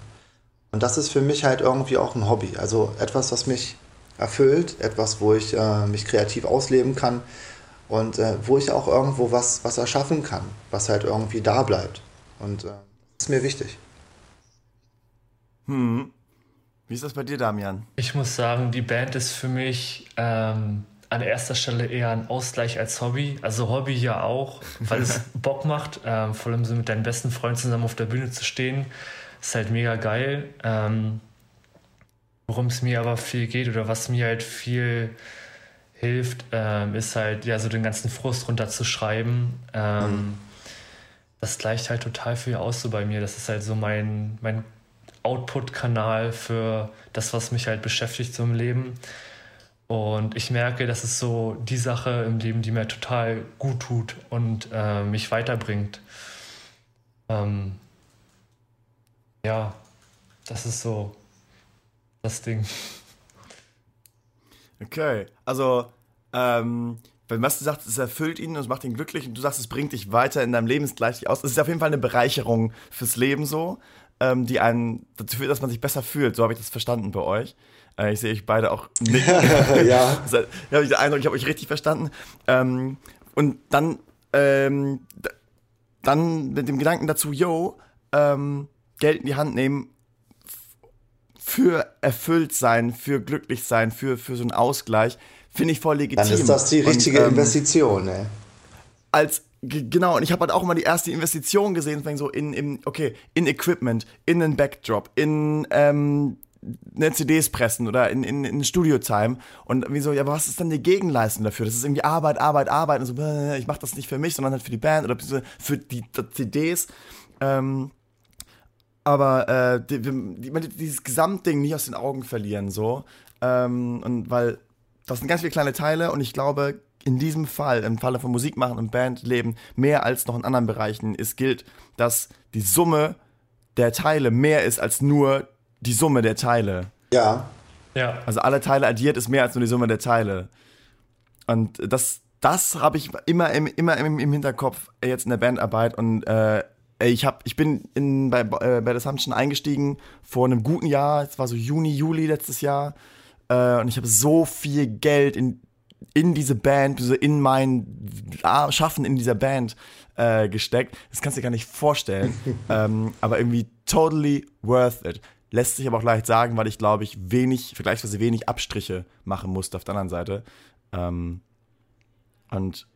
Und das ist für mich halt irgendwie auch ein Hobby. Also etwas, was mich erfüllt, etwas, wo ich äh, mich kreativ ausleben kann und äh, wo ich auch irgendwo was, was erschaffen kann, was halt irgendwie da bleibt. Und äh, das ist mir wichtig. Hm. Wie ist das bei dir, Damian? Ich muss sagen, die Band ist für mich ähm, an erster Stelle eher ein Ausgleich als Hobby. Also Hobby ja auch, weil es *laughs* Bock macht, ähm, vor allem so mit deinen besten Freunden zusammen auf der Bühne zu stehen. Ist halt mega geil. Ähm, Worum es mir aber viel geht oder was mir halt viel hilft, ähm, ist halt ja so den ganzen Frust runterzuschreiben. Ähm, mhm das gleicht halt total viel aus so bei mir. Das ist halt so mein, mein Output-Kanal für das, was mich halt beschäftigt so im Leben. Und ich merke, das ist so die Sache im Leben, die mir total gut tut und äh, mich weiterbringt. Ähm, ja, das ist so das Ding. Okay, also ähm, wenn was du sagst, es erfüllt ihn und es macht ihn glücklich und du sagst, es bringt dich weiter in deinem Lebensgleich aus. Es ist auf jeden Fall eine Bereicherung fürs Leben so, ähm, die einen dazu führt, dass man sich besser fühlt. So habe ich das verstanden bei euch. Äh, ich sehe euch beide auch *laughs* nicht. ja. *laughs* da habe ich den Eindruck, ich habe euch richtig verstanden. Ähm, und dann, ähm, dann mit dem Gedanken dazu, yo, ähm, Geld in die Hand nehmen für erfüllt sein, für glücklich sein, für, für so einen Ausgleich finde ich voll legitim. Dann ist das die richtige und, ähm, Investition, ne? Als genau, und ich habe halt auch immer die erste Investition gesehen, so in, in, okay, in Equipment, in einen Backdrop, in ähm, eine CDs pressen oder in, in, in Studio-Time. Und wie so, ja, aber was ist dann die Gegenleistung dafür? Das ist irgendwie Arbeit, Arbeit, Arbeit. Und so, äh, ich mache das nicht für mich, sondern halt für die Band oder für die, die CDs. Ähm, aber äh, die, die, dieses Gesamtding nicht aus den Augen verlieren, so. Ähm, und weil das sind ganz viele kleine Teile und ich glaube, in diesem Fall, im Falle von Musik machen und Bandleben, mehr als noch in anderen Bereichen, ist gilt, dass die Summe der Teile mehr ist als nur die Summe der Teile. Ja. Ja. Also alle Teile addiert ist mehr als nur die Summe der Teile. Und das, das habe ich immer, im, immer im, im, Hinterkopf jetzt in der Bandarbeit und äh, ich hab, ich bin in, bei, äh, bei der Assumption eingestiegen vor einem guten Jahr, es war so Juni, Juli letztes Jahr äh, und ich habe so viel Geld in, in diese Band, in mein Schaffen in dieser Band äh, gesteckt. Das kannst du dir gar nicht vorstellen. *laughs* ähm, aber irgendwie totally worth it. Lässt sich aber auch leicht sagen, weil ich glaube ich wenig, vergleichsweise wenig Abstriche machen musste auf der anderen Seite. Ähm, und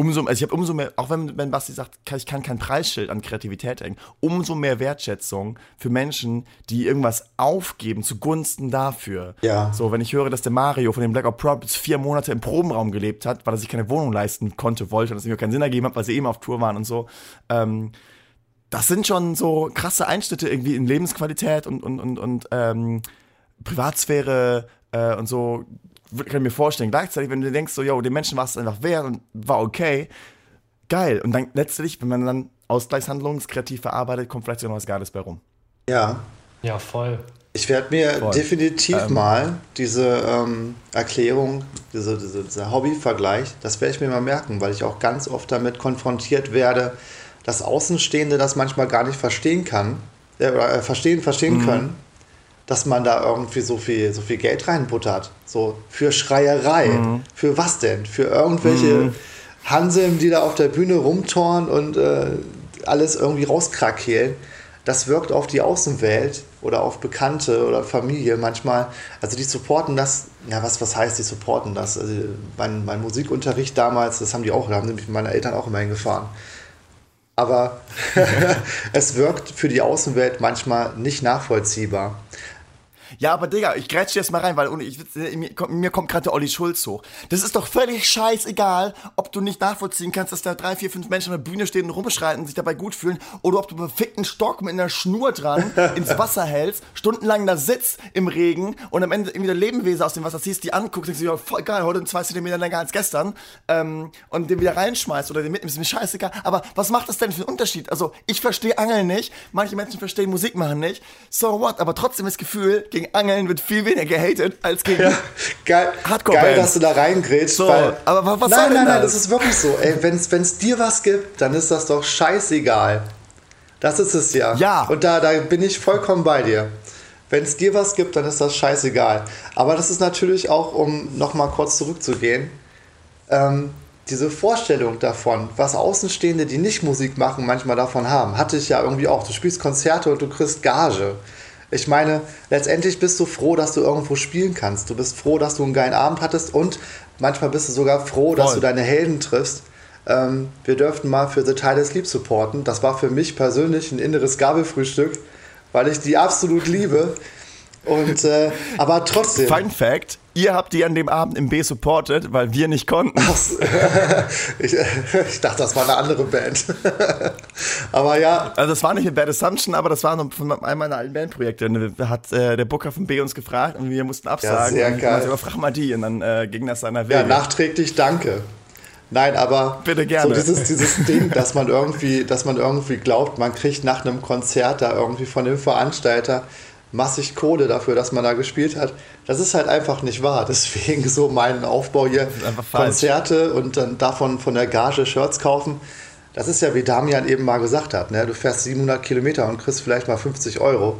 umso, also ich habe umso mehr, auch wenn, wenn Basti sagt, ich kann kein Preisschild an Kreativität hängen, umso mehr Wertschätzung für Menschen, die irgendwas aufgeben zugunsten dafür. Ja. So, wenn ich höre, dass der Mario von den Black Ops Props vier Monate im Probenraum gelebt hat, weil er sich keine Wohnung leisten konnte, wollte und es ihm keinen Sinn ergeben hat, weil sie eben auf Tour waren und so, ähm, das sind schon so krasse Einschnitte irgendwie in Lebensqualität und, und, und, und ähm, Privatsphäre äh, und so, kann ich mir vorstellen. Gleichzeitig, wenn du denkst, so, yo, den Menschen war es einfach wert und war okay, geil. Und dann letztlich, wenn man dann Ausgleichshandlungen kreativ verarbeitet, kommt vielleicht sogar noch was Geiles bei rum. Ja. Ja, voll. Ich werde mir voll. definitiv ähm, mal diese ähm, Erklärung, diese, diese, dieser Hobbyvergleich, das werde ich mir mal merken, weil ich auch ganz oft damit konfrontiert werde, dass Außenstehende das manchmal gar nicht verstehen kann, äh, äh verstehen, verstehen mhm. können dass man da irgendwie so viel, so viel Geld reinbuttert. So für Schreierei. Mhm. Für was denn? Für irgendwelche mhm. Hanseln, die da auf der Bühne rumtoren und äh, alles irgendwie rauskrakehlen. das wirkt auf die Außenwelt oder auf Bekannte oder Familie manchmal. Also die supporten das, ja, was, was heißt, die supporten das? Also mein, mein Musikunterricht damals, das haben die auch, da haben nämlich meine Eltern auch immer hingefahren. Aber *laughs* es wirkt für die Außenwelt manchmal nicht nachvollziehbar. Ja, aber Digga, ich grätsch jetzt mal rein, weil ich, mir, mir kommt gerade der Olli Schulz hoch. Das ist doch völlig scheißegal, ob du nicht nachvollziehen kannst, dass da drei, vier, fünf Menschen auf der Bühne stehen und rumschreien und sich dabei gut fühlen, oder ob du einen fickten Stock mit einer Schnur dran *laughs* ins Wasser hältst, stundenlang da sitzt im Regen und am Ende irgendwie der Lebenwesen aus dem Wasser ziehst, die anguckst, denkst du, ja, voll geil, heute zwei Zentimeter länger als gestern, ähm, und den wieder reinschmeißt oder den mitnimmst, ist mir scheißegal. Aber was macht das denn für einen Unterschied? Also, ich verstehe Angeln nicht, manche Menschen verstehen Musik machen nicht, so what, aber trotzdem das Gefühl, gegen Angeln wird viel weniger gehatet als gegen ja, geil, Hardcore Geil, dass du da reingrätst. So, weil, aber was nein, nein, nein, das? das ist wirklich so. Ey, wenn es dir was gibt, dann ist das doch scheißegal. Das ist es ja. Ja. Und da, da bin ich vollkommen bei dir. Wenn es dir was gibt, dann ist das scheißegal. Aber das ist natürlich auch, um nochmal kurz zurückzugehen, ähm, diese Vorstellung davon, was Außenstehende, die nicht Musik machen, manchmal davon haben, hatte ich ja irgendwie auch. Du spielst Konzerte und du kriegst Gage. Ich meine, letztendlich bist du froh, dass du irgendwo spielen kannst. Du bist froh, dass du einen geilen Abend hattest und manchmal bist du sogar froh, dass du deine Helden triffst. Ähm, wir dürften mal für The Tide Sleep supporten. Das war für mich persönlich ein inneres Gabelfrühstück, weil ich die absolut liebe. Und, äh, aber trotzdem. Fun Fact: Ihr habt die an dem Abend im B supported, weil wir nicht konnten. *laughs* ich, ich, dachte, das war eine andere Band. *laughs* aber ja. Also, das war nicht eine Bad Assumption, aber das war von einem meiner alten Bandprojekte. Da hat äh, der Booker von B uns gefragt und wir mussten absagen. Ja, sehr geil. Aber frag mal die und dann äh, ging das seiner Wege. Ja, nachträglich danke. Nein, aber Bitte gerne. so dieses, dieses *laughs* Ding, dass man irgendwie, dass man irgendwie glaubt, man kriegt nach einem Konzert da irgendwie von dem Veranstalter massig Kohle dafür, dass man da gespielt hat. Das ist halt einfach nicht wahr. Deswegen so mein Aufbau hier, Konzerte und dann davon von der Gage Shirts kaufen. Das ist ja, wie Damian eben mal gesagt hat, ne? du fährst 700 Kilometer und kriegst vielleicht mal 50 Euro.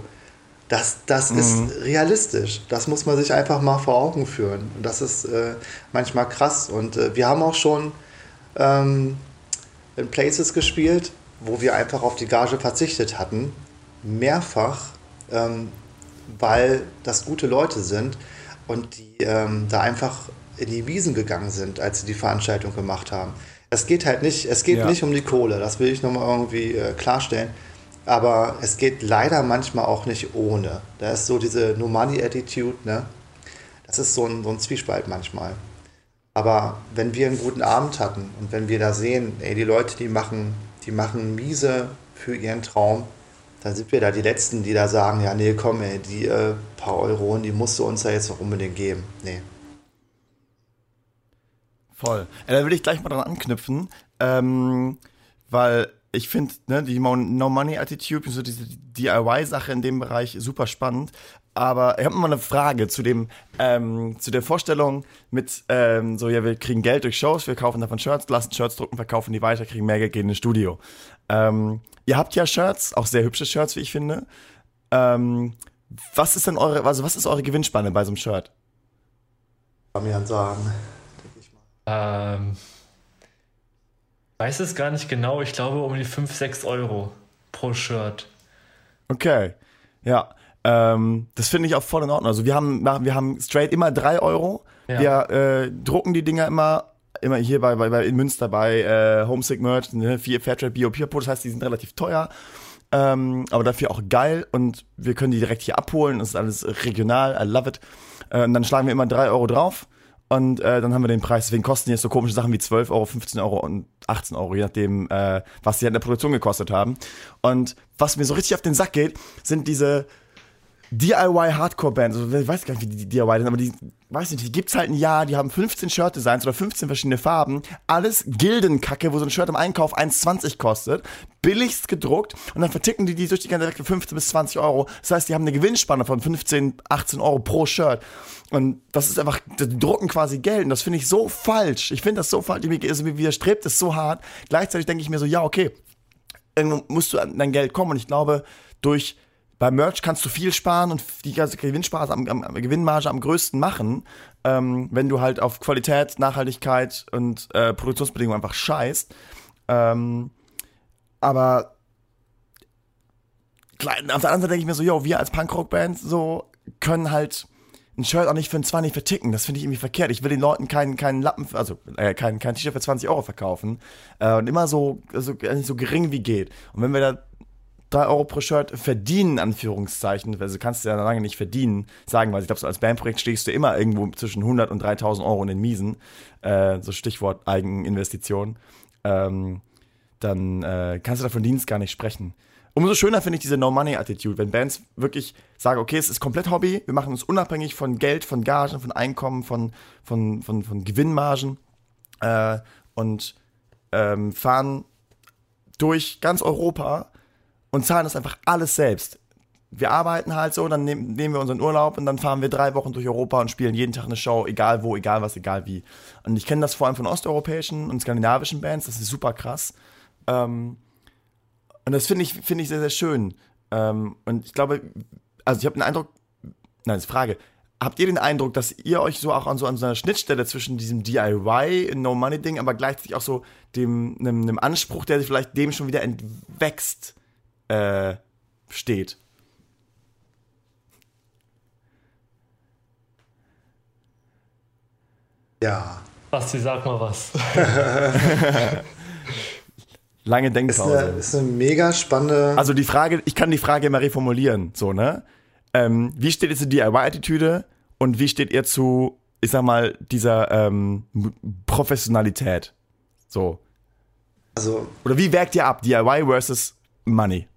Das, das mhm. ist realistisch. Das muss man sich einfach mal vor Augen führen. Und das ist äh, manchmal krass. Und äh, wir haben auch schon ähm, in Places gespielt, wo wir einfach auf die Gage verzichtet hatten. Mehrfach, ähm, weil das gute Leute sind und die ähm, da einfach in die Wiesen gegangen sind, als sie die Veranstaltung gemacht haben. Es geht halt nicht, es geht ja. nicht um die Kohle, das will ich nochmal irgendwie äh, klarstellen. Aber es geht leider manchmal auch nicht ohne. Da ist so diese No-Money-Attitude, ne? Das ist so ein, so ein Zwiespalt manchmal. Aber wenn wir einen guten Abend hatten und wenn wir da sehen, ey, die Leute, die machen, die machen miese für ihren Traum, dann sind wir da die Letzten, die da sagen, ja, nee, komm, ey, die äh, paar Euronen, die musst du uns ja jetzt noch unbedingt geben. Nee. Voll. Ja, da will ich gleich mal dran anknüpfen, ähm, weil ich finde ne, die No-Money-Attitude, so diese DIY-Sache in dem Bereich super spannend. Aber ich habe mal eine Frage zu dem, ähm, zu der Vorstellung mit, ähm, so, ja, wir kriegen Geld durch Shows, wir kaufen davon Shirts, lassen Shirts drucken, verkaufen die weiter, kriegen mehr Geld, gehen ins Studio. Ähm, ihr habt ja Shirts, auch sehr hübsche Shirts, wie ich finde. Ähm, was ist denn eure, also was ist eure Gewinnspanne bei so einem Shirt? Kann mir sagen, denke ich mal. Ähm, weiß es gar nicht genau, ich glaube um die 5, 6 Euro pro Shirt. Okay, ja. Ähm, das finde ich auch voll in Ordnung. Also wir haben, wir haben straight immer 3 Euro. Ja. Wir äh, drucken die Dinger immer immer hier bei, bei, bei in Münster bei äh, Homesick Merch, ne, vier Fairtrade Bio Pure das heißt, die sind relativ teuer. Ähm, aber dafür auch geil und wir können die direkt hier abholen. Das ist alles regional, I love it. Äh, und dann schlagen wir immer 3 Euro drauf und äh, dann haben wir den Preis. Deswegen kosten jetzt so komische Sachen wie 12 Euro, 15 Euro und 18 Euro, je nachdem, äh, was sie in der Produktion gekostet haben. Und was mir so richtig auf den Sack geht, sind diese DIY Hardcore Bands, also ich weiß gar nicht, wie die DIY sind, aber die, weiß nicht, die gibt's halt ein Jahr, die haben 15 Shirt Designs oder 15 verschiedene Farben, alles Gildenkacke, wo so ein Shirt im Einkauf 1,20 kostet, billigst gedruckt und dann verticken die die durch die ganze Welt für 15 bis 20 Euro. Das heißt, die haben eine Gewinnspanne von 15, 18 Euro pro Shirt. Und das ist einfach, die drucken quasi Geld und das finde ich so falsch. Ich finde das so falsch, mir, also widerstrebt es so hart. Gleichzeitig denke ich mir so, ja, okay, irgendwann musst du an dein Geld kommen und ich glaube, durch bei Merch kannst du viel sparen und die ganze Gewinnsparse am, am, Gewinnmarge am größten machen, ähm, wenn du halt auf Qualität, Nachhaltigkeit und äh, Produktionsbedingungen einfach scheißt. Ähm, aber auf der anderen Seite denke ich mir so, yo, wir als Punkrock-Band so können halt ein Shirt auch nicht für ein 20 verticken. Das finde ich irgendwie verkehrt. Ich will den Leuten keinen keinen Lappen, also äh, kein, kein T-Shirt für 20 Euro verkaufen. Äh, und immer so, so, so gering wie geht. Und wenn wir da 3 Euro pro Shirt verdienen, Anführungszeichen, also kannst du ja lange nicht verdienen, sagen, weil ich glaube, so als Bandprojekt stehst du immer irgendwo zwischen 100 und 3000 Euro in den Miesen, äh, so Stichwort Eigeninvestition, ähm, dann äh, kannst du davon Dienst gar nicht sprechen. Umso schöner finde ich diese No-Money-Attitude, wenn Bands wirklich sagen, okay, es ist komplett Hobby, wir machen uns unabhängig von Geld, von Gagen, von Einkommen, von, von, von, von Gewinnmargen äh, und ähm, fahren durch ganz Europa und zahlen das einfach alles selbst. Wir arbeiten halt so, dann nehmen, nehmen wir unseren Urlaub und dann fahren wir drei Wochen durch Europa und spielen jeden Tag eine Show, egal wo, egal was, egal wie. Und ich kenne das vor allem von osteuropäischen und skandinavischen Bands, das ist super krass. Ähm, und das finde ich, find ich sehr, sehr schön. Ähm, und ich glaube, also ich habe den Eindruck, nein, das ist Frage, habt ihr den Eindruck, dass ihr euch so auch an so, an so einer Schnittstelle zwischen diesem DIY, No-Money-Ding, aber gleichzeitig auch so dem, einem, einem Anspruch, der sich vielleicht dem schon wieder entwächst, äh, steht? Ja. Basti, sag mal was. *laughs* Lange Denkpause. Ist eine, ist eine mega spannende. Also die Frage, ich kann die Frage mal reformulieren, so, ne? Ähm, wie steht jetzt die DIY-Attitüde und wie steht ihr zu, ich sag mal, dieser ähm, Professionalität? So. Also. Oder wie werkt ihr ab, DIY versus Money?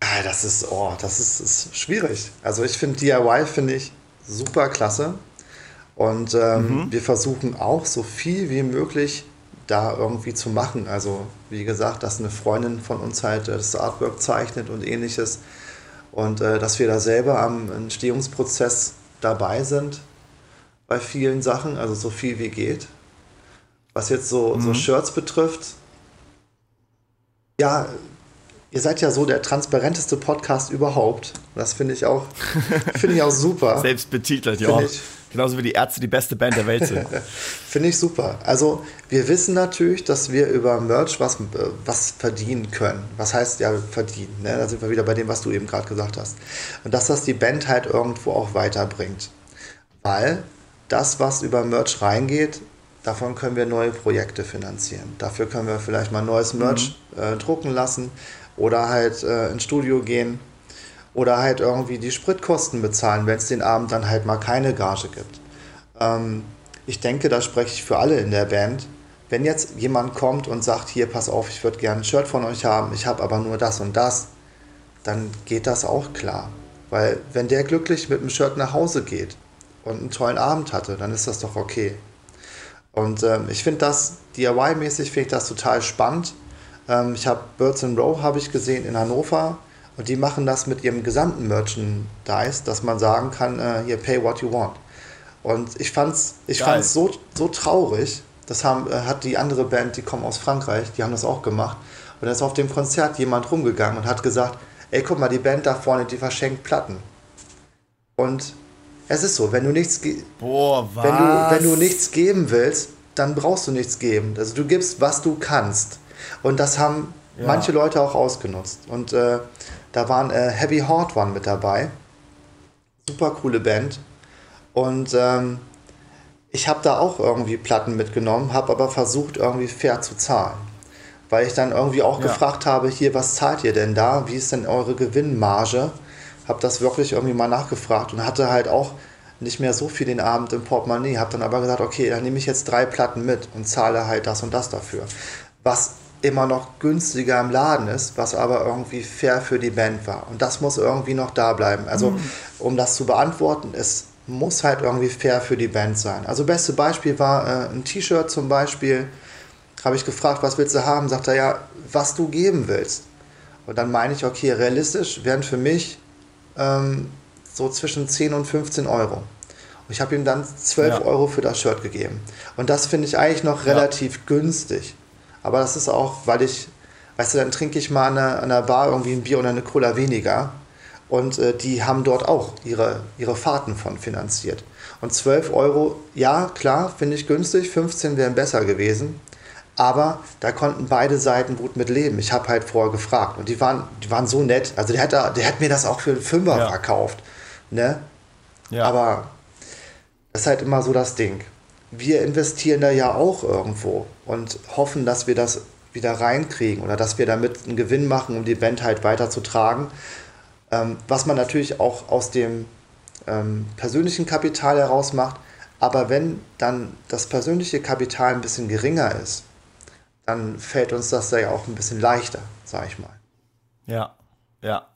Ah, das ist, oh, das ist, ist schwierig. Also ich finde DIY finde ich super klasse. Und ähm, mhm. wir versuchen auch so viel wie möglich da irgendwie zu machen. Also wie gesagt, dass eine Freundin von uns halt äh, das Artwork zeichnet und ähnliches und äh, dass wir da selber am Entstehungsprozess dabei sind bei vielen Sachen, also so viel wie geht. Was jetzt so, mhm. so Shirts betrifft, ja, ihr seid ja so der transparenteste Podcast überhaupt. Das finde ich auch, finde ich auch super. *laughs* Selbst betitelt, ja. Genauso wie die Ärzte die beste Band der Welt sind. *laughs* Finde ich super. Also wir wissen natürlich, dass wir über Merch was, was verdienen können. Was heißt ja verdienen? Ne? Da sind wir wieder bei dem, was du eben gerade gesagt hast. Und dass das die Band halt irgendwo auch weiterbringt. Weil das, was über Merch reingeht, davon können wir neue Projekte finanzieren. Dafür können wir vielleicht mal neues Merch mhm. äh, drucken lassen oder halt äh, ins Studio gehen oder halt irgendwie die Spritkosten bezahlen, wenn es den Abend dann halt mal keine Gage gibt. Ähm, ich denke, da spreche ich für alle in der Band. Wenn jetzt jemand kommt und sagt, hier, pass auf, ich würde gerne ein Shirt von euch haben, ich habe aber nur das und das, dann geht das auch klar. Weil wenn der glücklich mit dem Shirt nach Hause geht und einen tollen Abend hatte, dann ist das doch okay. Und ähm, ich finde das, DIY-mäßig finde ich das total spannend. Ähm, ich habe Birds in Row, habe ich gesehen, in Hannover und die machen das mit ihrem gesamten Merchandise, dass man sagen kann, äh, hier pay what you want. Und ich fand's, ich fand's so, so traurig. Das haben, äh, hat die andere Band, die kommen aus Frankreich, die haben das auch gemacht. Und da ist auf dem Konzert jemand rumgegangen und hat gesagt, ey, guck mal, die Band da vorne, die verschenkt Platten. Und es ist so, wenn du nichts, Boah? Wenn, du, wenn du nichts geben willst, dann brauchst du nichts geben. Also du gibst, was du kannst. Und das haben ja. manche Leute auch ausgenutzt. Und äh, da waren äh, Heavy Heart waren mit dabei. Super coole Band. Und ähm, ich habe da auch irgendwie Platten mitgenommen, habe aber versucht, irgendwie fair zu zahlen. Weil ich dann irgendwie auch ja. gefragt habe, hier, was zahlt ihr denn da? Wie ist denn eure Gewinnmarge? Habe das wirklich irgendwie mal nachgefragt und hatte halt auch nicht mehr so viel den Abend im Portemonnaie. Habe dann aber gesagt, okay, dann nehme ich jetzt drei Platten mit und zahle halt das und das dafür. Was immer noch günstiger im Laden ist, was aber irgendwie fair für die Band war. Und das muss irgendwie noch da bleiben. Also, mhm. um das zu beantworten, es muss halt irgendwie fair für die Band sein. Also, beste Beispiel war äh, ein T-Shirt zum Beispiel. Habe ich gefragt, was willst du haben? Sagt er, ja, was du geben willst. Und dann meine ich, okay, realistisch wären für mich ähm, so zwischen 10 und 15 Euro. Und ich habe ihm dann 12 ja. Euro für das Shirt gegeben. Und das finde ich eigentlich noch relativ ja. günstig. Aber das ist auch, weil ich, weißt du, dann trinke ich mal an einer, an einer Bar irgendwie ein Bier oder eine Cola weniger. Und äh, die haben dort auch ihre, ihre Fahrten von finanziert. Und 12 Euro, ja, klar, finde ich günstig. 15 wären besser gewesen. Aber da konnten beide Seiten gut mit leben. Ich habe halt vorher gefragt und die waren, die waren so nett. Also der hat, der hat mir das auch für einen Fünfer ja. verkauft. Ne? Ja. Aber das ist halt immer so das Ding. Wir investieren da ja auch irgendwo und hoffen, dass wir das wieder reinkriegen oder dass wir damit einen Gewinn machen, um die Band halt weiterzutragen. Ähm, was man natürlich auch aus dem ähm, persönlichen Kapital heraus macht. Aber wenn dann das persönliche Kapital ein bisschen geringer ist, dann fällt uns das da ja auch ein bisschen leichter, sag ich mal. Ja, ja.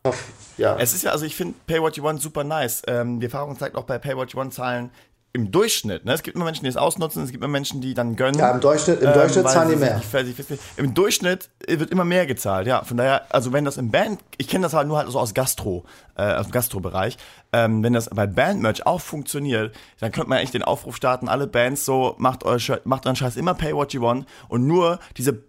ja. Es ist ja, also ich finde Pay What You Want super nice. Ähm, die Erfahrung zeigt auch bei Pay What You Want Zahlen im Durchschnitt, ne? es gibt immer Menschen, die es ausnutzen, es gibt immer Menschen, die dann gönnen. Ja, im Durchschnitt, im Durchschnitt ähm, zahlen die mehr. Im Durchschnitt wird immer mehr gezahlt, ja. Von daher, also wenn das im Band, ich kenne das halt nur halt so aus Gastro, äh, aus dem Gastrobereich, ähm, wenn das bei Bandmerch auch funktioniert, dann könnte man echt den Aufruf starten, alle Bands so, macht, euer, macht euren Scheiß immer pay what you want und nur diese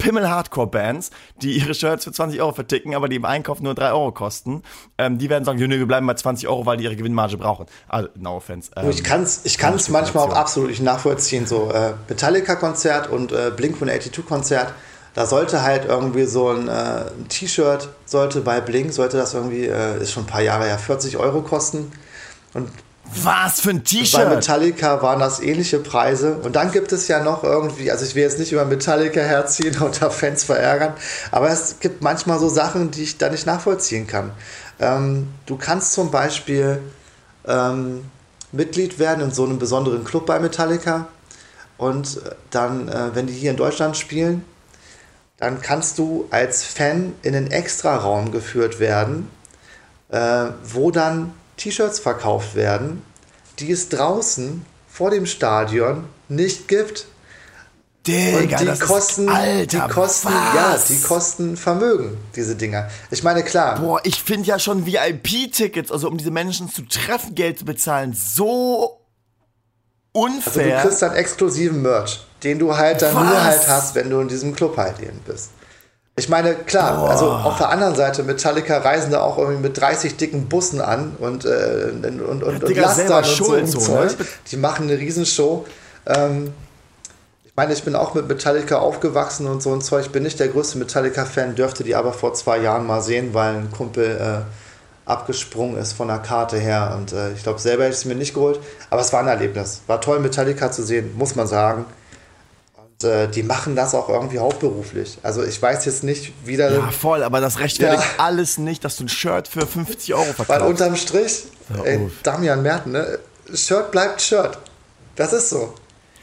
Pimmel-Hardcore-Bands, die ihre Shirts für 20 Euro verticken, aber die im Einkauf nur 3 Euro kosten, ähm, die werden sagen, wir bleiben bei 20 Euro, weil die ihre Gewinnmarge brauchen. Also, no offense. Ähm, ich kann es ich kann's manchmal auch absolut nicht nachvollziehen. So äh, Metallica-Konzert und äh, Blink-182-Konzert, da sollte halt irgendwie so ein äh, T-Shirt, sollte bei Blink, sollte das irgendwie, äh, ist schon ein paar Jahre her, 40 Euro kosten. Und was für ein T-Shirt? Bei Metallica waren das ähnliche Preise. Und dann gibt es ja noch irgendwie, also ich will jetzt nicht über Metallica herziehen *laughs* und da Fans verärgern, aber es gibt manchmal so Sachen, die ich da nicht nachvollziehen kann. Ähm, du kannst zum Beispiel ähm, Mitglied werden in so einem besonderen Club bei Metallica und dann, äh, wenn die hier in Deutschland spielen, dann kannst du als Fan in einen Extraraum geführt werden, äh, wo dann T-Shirts verkauft werden, die es draußen vor dem Stadion nicht gibt. Digga, und die kosten, ist, Alter, die kosten, was? ja, die kosten Vermögen, diese Dinger. Ich meine, klar. Boah, ich finde ja schon VIP-Tickets, also um diese Menschen zu treffen, Geld zu bezahlen, so unfair. Also du kriegst dann exklusiven Merch, den du halt dann was? nur halt hast, wenn du in diesem Club halt eben bist. Ich meine, klar, Boah. also auf der anderen Seite, Metallica reisen da auch irgendwie mit 30 dicken Bussen an und, äh, und, und, und, und Lastern und so, so Ne? Die machen eine Riesenshow. Ähm, ich meine, ich bin auch mit Metallica aufgewachsen und so ein Zeug. Ich bin nicht der größte Metallica-Fan, dürfte die aber vor zwei Jahren mal sehen, weil ein Kumpel äh, abgesprungen ist von der Karte her. Und äh, ich glaube, selber hätte ich es mir nicht geholt. Aber es war ein Erlebnis. War toll, Metallica zu sehen, muss man sagen äh, die machen das auch irgendwie hauptberuflich. Also ich weiß jetzt nicht, wie da. Ja, voll, aber das rechtfertigt ja. alles nicht, dass du ein Shirt für 50 Euro verkaufst. Weil unterm Strich, ey, Damian Merten, ne? Shirt bleibt Shirt. Das ist so.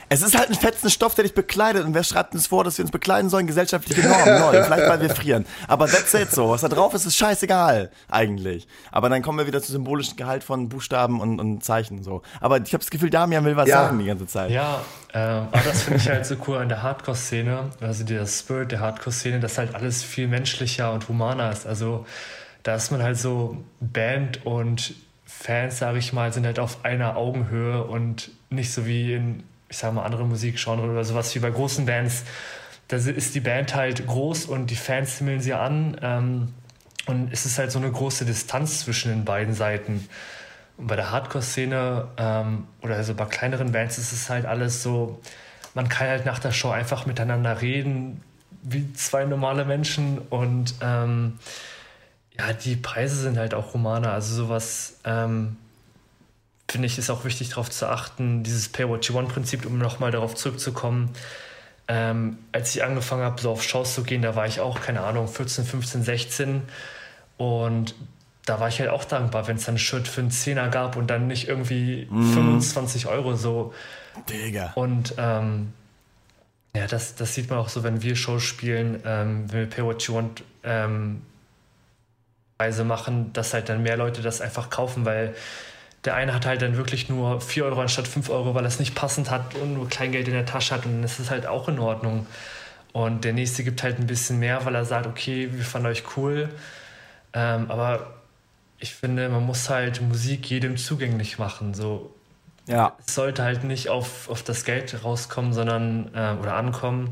Es ist halt ein fetzen Stoff, der dich bekleidet. Und wer schreibt uns vor, dass wir uns bekleiden sollen? Gesellschaftliche Normen. Lol, vielleicht weil wir frieren. Aber that's it so. Was da drauf ist, ist scheißegal, eigentlich. Aber dann kommen wir wieder zu symbolischen Gehalt von Buchstaben und, und Zeichen. so. Aber ich habe das Gefühl, Damian will was ja. sagen die ganze Zeit. Ja, äh, aber das finde ich halt so cool an der Hardcore-Szene. Also der Spirit der Hardcore-Szene, dass halt alles viel menschlicher und humaner ist. Also da ist man halt so Band und Fans, sage ich mal, sind halt auf einer Augenhöhe und nicht so wie in ich sag mal, andere Musikgenre oder sowas wie bei großen Bands, da ist die Band halt groß und die Fans himmeln sie an. Ähm, und es ist halt so eine große Distanz zwischen den beiden Seiten. Und bei der Hardcore-Szene ähm, oder also bei kleineren Bands ist es halt alles so, man kann halt nach der Show einfach miteinander reden, wie zwei normale Menschen. Und ähm, ja, die Preise sind halt auch humaner. Also sowas ähm, finde ich, ist auch wichtig darauf zu achten, dieses Pay What You Want Prinzip, um nochmal darauf zurückzukommen. Ähm, als ich angefangen habe, so auf Shows zu gehen, da war ich auch, keine Ahnung, 14, 15, 16 und da war ich halt auch dankbar, wenn es dann ein Shirt für einen Zehner gab und dann nicht irgendwie mm. 25 Euro so. Digga. Und ähm, ja, das, das sieht man auch so, wenn wir Shows spielen, ähm, wenn wir Pay What You Want ähm, Preise machen, dass halt dann mehr Leute das einfach kaufen, weil der eine hat halt dann wirklich nur 4 Euro anstatt 5 Euro, weil er es nicht passend hat und nur Kleingeld in der Tasche hat und das ist halt auch in Ordnung. Und der nächste gibt halt ein bisschen mehr, weil er sagt, okay, wir fanden euch cool. Ähm, aber ich finde, man muss halt Musik jedem zugänglich machen. So, ja. Es sollte halt nicht auf, auf das Geld rauskommen, sondern äh, oder ankommen,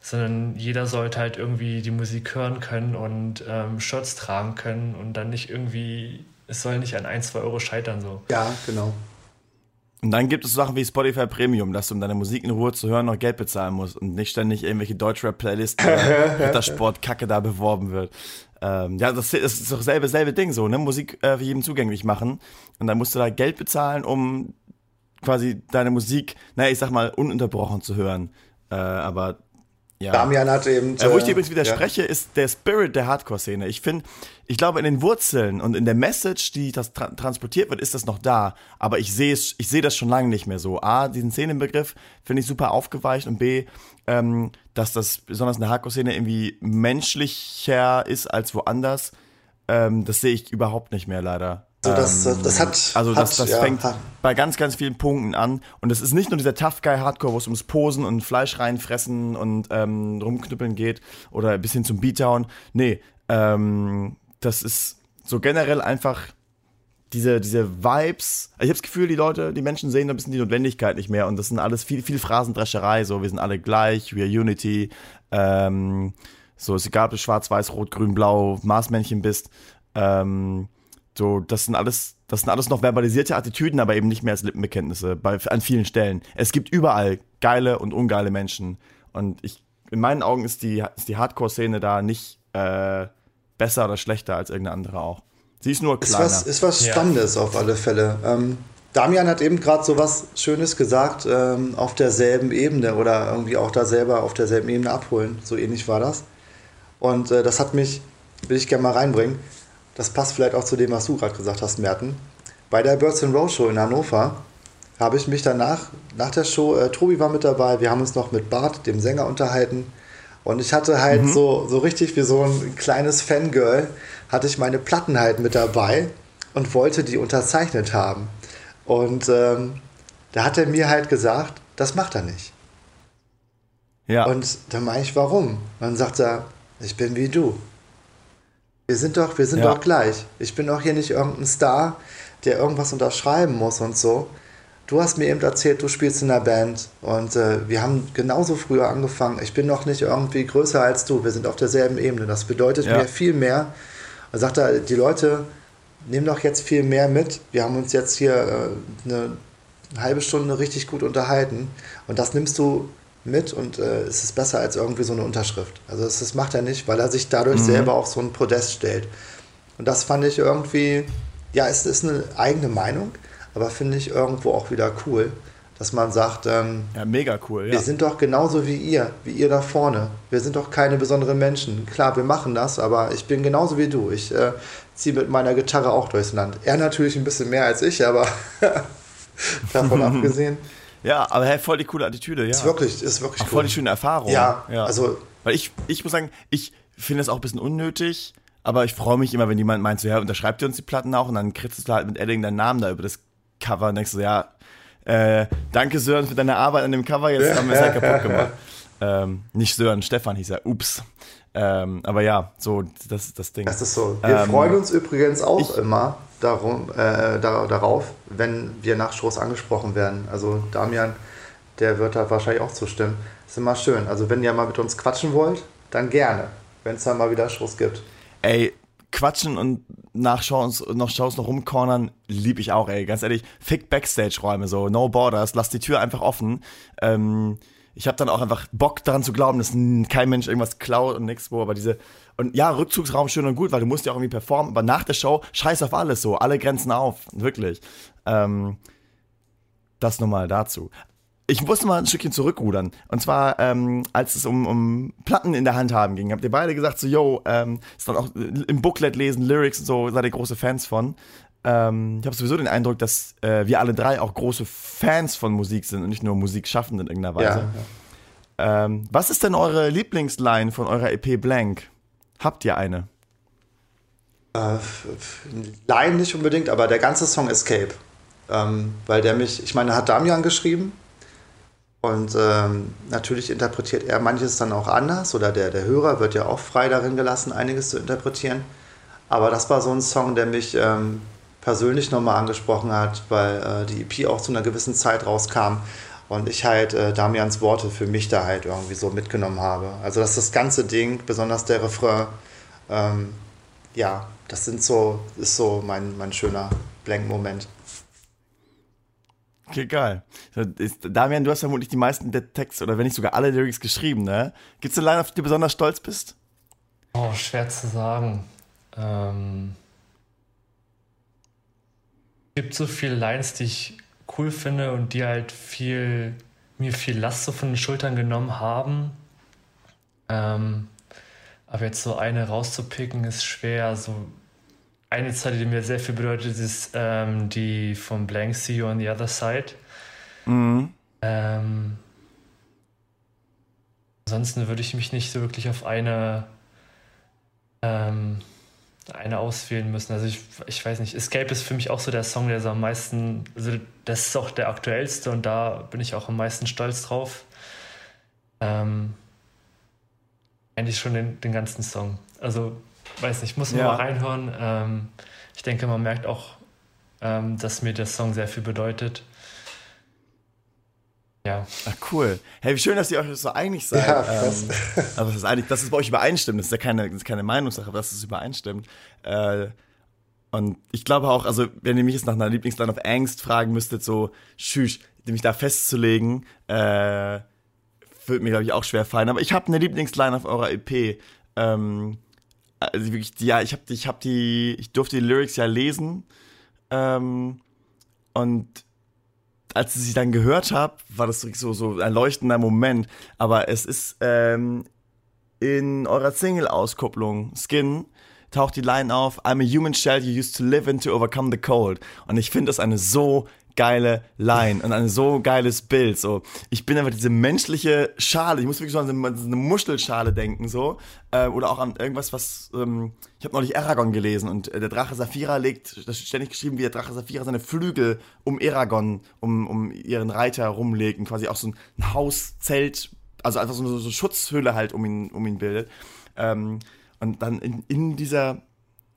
sondern jeder sollte halt irgendwie die Musik hören können und ähm, Shirts tragen können und dann nicht irgendwie es soll nicht an ein, zwei Euro scheitern so. Ja, genau. Und dann gibt es Sachen wie Spotify Premium, dass du, um deine Musik in Ruhe zu hören, noch Geld bezahlen musst und nicht ständig irgendwelche Deutschrap-Playlists oder *laughs* Sport-Kacke da beworben wird. Ähm, ja, das, das, ist doch selbe, selbe Ding so, ne? Musik äh, für jeden zugänglich machen. Und dann musst du da Geld bezahlen, um quasi deine Musik, naja, ich sag mal, ununterbrochen zu hören. Äh, aber ja. Damian hat eben. Äh, wo ich dir übrigens widerspreche, ja. ist der Spirit der Hardcore-Szene. Ich finde, ich glaube, in den Wurzeln und in der Message, die das tra transportiert wird, ist das noch da. Aber ich sehe ich sehe das schon lange nicht mehr so. A, diesen Szenenbegriff finde ich super aufgeweicht und B, ähm, dass das besonders in der Hardcore-Szene irgendwie menschlicher ist als woanders. Ähm, das sehe ich überhaupt nicht mehr leider. Also das, das hat. Also das, das ja, fängt hat. bei ganz, ganz vielen Punkten an. Und es ist nicht nur dieser Tough Guy Hardcore, wo es ums Posen und Fleisch reinfressen und ähm, rumknüppeln geht oder ein bisschen zum Beatdown. Nee, ähm, das ist so generell einfach diese, diese Vibes. Ich habe das Gefühl, die Leute, die Menschen sehen ein bisschen die Notwendigkeit nicht mehr und das sind alles viel, viel Phrasendrescherei. So, wir sind alle gleich, wir Unity. Ähm, so, ist egal, ob du schwarz, weiß, rot, grün, blau, Marsmännchen bist. Ähm, so, das sind alles, das sind alles noch verbalisierte Attitüden, aber eben nicht mehr als Lippenbekenntnisse bei, an vielen Stellen. Es gibt überall geile und ungeile Menschen. Und ich, in meinen Augen ist die, ist die Hardcore-Szene da nicht äh, besser oder schlechter als irgendeine andere auch. Sie ist nur kleiner. Ist was, ist was Spannendes ja. auf alle Fälle. Ähm, Damian hat eben gerade so was Schönes gesagt, ähm, auf derselben Ebene oder irgendwie auch da selber auf derselben Ebene abholen. So ähnlich war das. Und äh, das hat mich, will ich gerne mal reinbringen das passt vielleicht auch zu dem, was du gerade gesagt hast, Merten. Bei der Birds and Row Show in Hannover habe ich mich danach, nach der Show, äh, Tobi war mit dabei, wir haben uns noch mit Bart, dem Sänger, unterhalten. Und ich hatte halt mhm. so, so richtig wie so ein kleines Fangirl, hatte ich meine Platten halt mit dabei und wollte die unterzeichnet haben. Und ähm, da hat er mir halt gesagt, das macht er nicht. Ja. Und dann meine ich, warum? Und dann sagt er, ich bin wie du. Wir sind doch, wir sind ja. doch gleich. Ich bin doch hier nicht irgendein Star, der irgendwas unterschreiben muss und so. Du hast mir eben erzählt, du spielst in der Band und äh, wir haben genauso früher angefangen. Ich bin noch nicht irgendwie größer als du. Wir sind auf derselben Ebene. Das bedeutet ja. mir viel mehr. Er sagt er, die Leute nehmen doch jetzt viel mehr mit. Wir haben uns jetzt hier äh, eine halbe Stunde richtig gut unterhalten und das nimmst du mit und äh, es ist besser als irgendwie so eine Unterschrift. Also das, das macht er nicht, weil er sich dadurch mhm. selber auf so ein Podest stellt. Und das fand ich irgendwie, ja, es ist eine eigene Meinung, aber finde ich irgendwo auch wieder cool, dass man sagt, ähm, ja, mega cool. Ja. Wir sind doch genauso wie ihr, wie ihr da vorne. Wir sind doch keine besonderen Menschen. Klar, wir machen das, aber ich bin genauso wie du. Ich äh, ziehe mit meiner Gitarre auch durchs Land. Er natürlich ein bisschen mehr als ich, aber *laughs* davon *laughs* abgesehen. Ja, aber hey, voll die coole Attitüde, ja. Ist wirklich, ist wirklich Auch cool. voll die schöne Erfahrung. Ja, ja. also. Weil ich, ich muss sagen, ich finde es auch ein bisschen unnötig, aber ich freue mich immer, wenn jemand meint, so, ja, unterschreibt ihr uns die Platten auch und dann kriegst du halt mit Edding deinen Namen da über das Cover und denkst so, ja, äh, danke Sören für deine Arbeit an dem Cover, jetzt haben wir es halt kaputt gemacht. *laughs* Ähm, nicht Sören, Stefan hieß er, ups. Ähm, aber ja, so, das ist das Ding. Das ist so. Wir ähm, freuen uns übrigens auch ich, immer, darum, äh, darauf, wenn wir nach Shows angesprochen werden. Also Damian, der wird da wahrscheinlich auch zustimmen. Ist immer schön. Also wenn ihr mal mit uns quatschen wollt, dann gerne, wenn es da mal wieder Shows gibt. Ey, quatschen und nach Shows, noch Shows noch rumcornern, lieb ich auch, ey. Ganz ehrlich, fick Backstage-Räume, so, no borders, lass die Tür einfach offen. Ähm, ich habe dann auch einfach Bock daran zu glauben, dass kein Mensch irgendwas klaut und nichts wo, aber diese und ja, Rückzugsraum schön und gut, weil du musst ja auch irgendwie performen, aber nach der Show scheiß auf alles so, alle Grenzen auf, wirklich. Ähm, das nochmal dazu. Ich musste mal ein Stückchen zurückrudern. Und zwar, ähm, als es um, um Platten in der Hand haben ging, habt ihr beide gesagt, so, yo, ähm, ist dann auch im Booklet lesen, Lyrics und so, seid ihr große Fans von. Ähm, ich habe sowieso den Eindruck, dass äh, wir alle drei auch große Fans von Musik sind und nicht nur Musikschaffende in irgendeiner Weise. Ja, ja. Ähm, was ist denn eure Lieblingsline von eurer EP Blank? Habt ihr eine? Äh, Line nicht unbedingt, aber der ganze Song Escape. Ähm, weil der mich, ich meine, hat Damian geschrieben und ähm, natürlich interpretiert er manches dann auch anders oder der, der Hörer wird ja auch frei darin gelassen, einiges zu interpretieren. Aber das war so ein Song, der mich ähm, persönlich nochmal angesprochen hat, weil äh, die EP auch zu einer gewissen Zeit rauskam und ich halt äh, Damians Worte für mich da halt irgendwie so mitgenommen habe. Also dass das ganze Ding, besonders der Refrain, ähm, ja, das sind so, ist so mein, mein schöner Blank-Moment. Okay, geil. Damian, du hast vermutlich die meisten der Texte oder wenn nicht sogar alle Lyrics geschrieben, ne? Gibt es eine Line, auf die du besonders stolz bist? Oh, schwer zu sagen. Ähm, es gibt so viele Lines, die ich cool finde und die halt viel, mir viel Last so von den Schultern genommen haben. Ähm, aber jetzt so eine rauszupicken ist schwer. So eine Zeile, die mir sehr viel bedeutet, ist ähm, die von Blank See You on the Other Side. Mhm. Ähm, ansonsten würde ich mich nicht so wirklich auf eine, ähm, eine auswählen müssen. Also ich, ich weiß nicht, Escape ist für mich auch so der Song, der so am meisten, also das ist auch der aktuellste und da bin ich auch am meisten stolz drauf. Ähm, eigentlich schon den, den ganzen Song. Also, weiß nicht, muss man ja. mal reinhören. Ähm, ich denke, man merkt auch, ähm, dass mir der Song sehr viel bedeutet. Ja. Ach, cool. Hey, wie schön, dass ihr euch so einig seid. Ja, krass. Ähm, also das ist eigentlich, dass es bei euch übereinstimmt. Das ist ja keine, das ist keine Meinungssache, aber dass es übereinstimmt. Äh, und ich glaube auch, also wenn ihr mich jetzt nach einer Lieblingsline of Angst fragen müsstet, so, schüch, mich da festzulegen, äh, wird mir, glaube ich, auch schwer fallen. Aber ich habe eine Lieblingsline auf eurer EP. Ähm, also wirklich, ja, ich habe ich hab die, ich durfte die Lyrics ja lesen. Ähm, und als ich sie dann gehört habe, war das so, so ein leuchtender Moment. Aber es ist ähm, in eurer Single-Auskopplung, Skin, taucht die Line auf, I'm a human shell you used to live in to overcome the cold. Und ich finde das eine so geile Line und ein so geiles Bild. So, ich bin einfach diese menschliche Schale. Ich muss wirklich so an eine, eine Muschelschale denken so äh, oder auch an irgendwas, was ähm, ich habe neulich Aragon gelesen und äh, der Drache Saphira legt, das ist ständig geschrieben, wie der Drache Saphira seine Flügel um Aragon, um, um ihren Reiter rumlegt und quasi auch so ein Hauszelt, also einfach so eine so Schutzhülle halt um ihn um ihn bildet. Ähm, und dann in, in dieser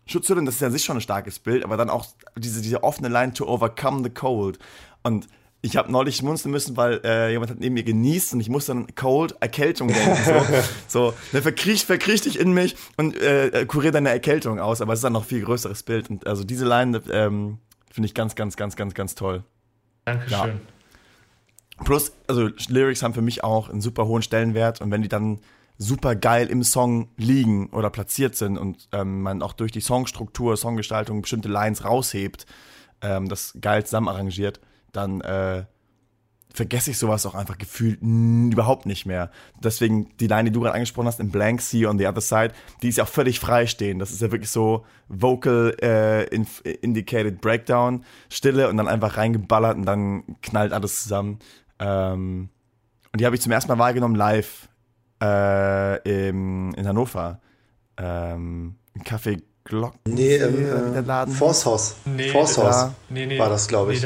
Schutzhülle, das ist ja an sich schon ein starkes Bild, aber dann auch diese, diese offene Line to overcome the cold. Und ich habe neulich schmunzeln müssen, weil äh, jemand hat neben mir genießt und ich musste dann Cold, Erkältung denken. So, *laughs* so verkriecht, verkriecht dich in mich und äh, kuriert deine Erkältung aus, aber es ist dann noch viel größeres Bild. Und also diese Line ähm, finde ich ganz, ganz, ganz, ganz, ganz toll. Dankeschön. Ja. Plus, also Lyrics haben für mich auch einen super hohen Stellenwert und wenn die dann super geil im Song liegen oder platziert sind und ähm, man auch durch die Songstruktur, Songgestaltung bestimmte Lines raushebt, ähm, das geil zusammen arrangiert, dann äh, vergesse ich sowas auch einfach gefühlt überhaupt nicht mehr. Deswegen die Line, die du gerade angesprochen hast, in Blank Sea on the Other Side, die ist ja auch völlig freistehend. Das ist ja wirklich so Vocal äh, Indicated Breakdown, Stille und dann einfach reingeballert und dann knallt alles zusammen. Ähm, und die habe ich zum ersten Mal wahrgenommen live äh, im, in Hannover. Ähm, im Café Glocken. Nee, ähm, äh, der Laden. Forsthaus. Nee, Forsthaus nee, nee, war das, glaube ich.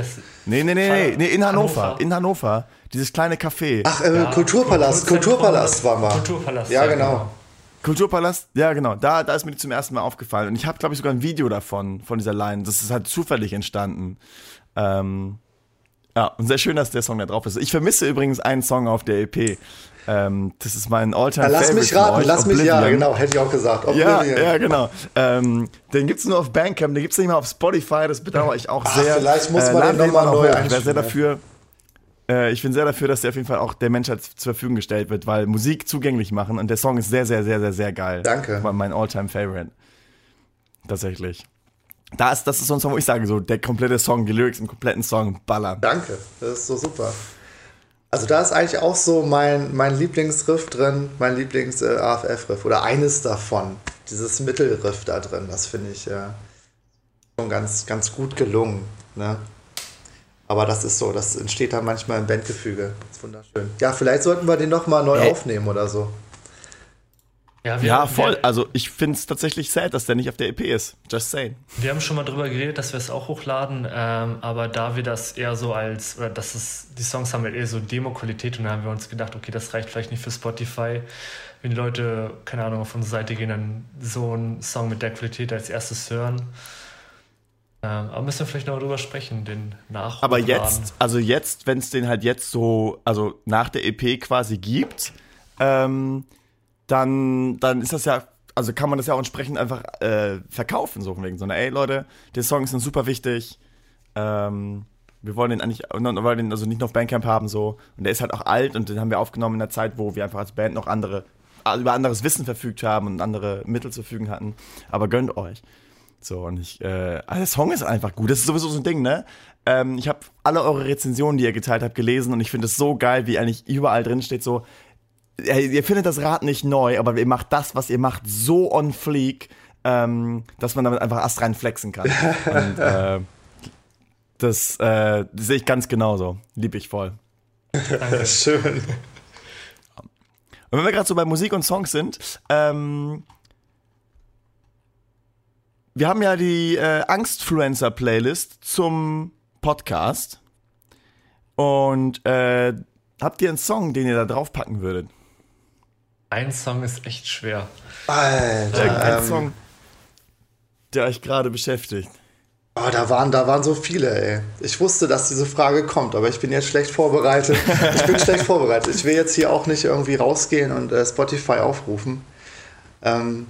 Nee, nee, nee, nee, nee, in Hannover, Hannover. In Hannover. Dieses kleine Café. Ach, äh, ja, Kulturpalast. Kulturpalast war mal. Kulturpalast. Ja, genau. genau. Kulturpalast, ja genau, da, da ist mir zum ersten Mal aufgefallen. Und ich habe, glaube ich, sogar ein Video davon, von dieser Line. Das ist halt zufällig entstanden. Ähm, ja, und sehr schön, dass der Song da drauf ist. Ich vermisse übrigens einen Song auf der EP. Ähm, das ist mein Alltime ja, Lass mich raten, lass mich, ja, genau, hätte ich auch gesagt. Ja, ja, genau. Ähm, den gibt es nur auf Bandcamp, den gibt es nicht mehr auf Spotify, das bedauere ich auch Ach, sehr. Vielleicht muss man äh, den nochmal neu Ich wäre sehr dafür. Äh, ich bin sehr dafür, dass der auf jeden Fall auch der Menschheit zur Verfügung gestellt wird, weil Musik zugänglich machen und der Song ist sehr, sehr, sehr, sehr, sehr geil. Danke. Mein Alltime Favorite. Tatsächlich. Da ist, das ist so ein Song, wo ich sage, so der komplette Song, die Lyrics im kompletten Song ballern. Danke, das ist so super. Also da ist eigentlich auch so mein, mein Lieblingsriff drin, mein Lieblings-AFF-Riff äh, oder eines davon. Dieses Mittelriff da drin, das finde ich äh, schon ganz, ganz gut gelungen. Ne? Aber das ist so, das entsteht da manchmal im Bandgefüge. Das ist wunderschön. Ja, vielleicht sollten wir den nochmal neu hey. aufnehmen oder so. Ja, ja voll. Wir, also ich finde es tatsächlich sad, dass der nicht auf der EP ist. Just saying. Wir haben schon mal drüber geredet, dass wir es auch hochladen, ähm, aber da wir das eher so als, oder dass es, die Songs haben halt eher so Demo-Qualität und da haben wir uns gedacht, okay, das reicht vielleicht nicht für Spotify. Wenn die Leute, keine Ahnung, auf unsere Seite gehen, dann so einen Song mit der Qualität als erstes hören. Ähm, aber müssen wir vielleicht noch drüber sprechen, den nach. Aber jetzt, also jetzt, wenn es den halt jetzt so, also nach der EP quasi gibt, ähm, dann, dann ist das ja, also kann man das ja auch entsprechend einfach äh, verkaufen, so wegen so, ey Leute, der Song ist super wichtig. Ähm, Wir wollen den eigentlich, wollen den also nicht noch auf Bandcamp haben so. Und der ist halt auch alt und den haben wir aufgenommen in der Zeit, wo wir einfach als Band noch andere, über anderes Wissen verfügt haben und andere Mittel zu verfügen hatten. Aber gönnt euch. So, und ich, äh, ah, der Song ist einfach gut. Das ist sowieso so ein Ding, ne? Ähm, ich habe alle eure Rezensionen, die ihr geteilt habt, gelesen und ich finde es so geil, wie eigentlich überall drin steht so, ihr findet das Rad nicht neu, aber ihr macht das, was ihr macht, so on fleek, ähm, dass man damit einfach astrein flexen kann. *laughs* Und äh, das, äh, das sehe ich ganz genauso. Lieb ich voll. *laughs* Schön. Und wenn wir gerade so bei Musik und Songs sind, ähm, wir haben ja die äh, Angstfluencer-Playlist zum Podcast. Und äh, habt ihr einen Song, den ihr da draufpacken würdet? Ein Song ist echt schwer. Alter, Ein ähm, Song, der euch gerade beschäftigt. Oh, da waren, da waren so viele, ey. Ich wusste, dass diese Frage kommt, aber ich bin jetzt schlecht vorbereitet. *laughs* Ich bin schlecht vorbereitet. Ich will jetzt hier auch nicht irgendwie rausgehen und äh, Spotify aufrufen. Ähm,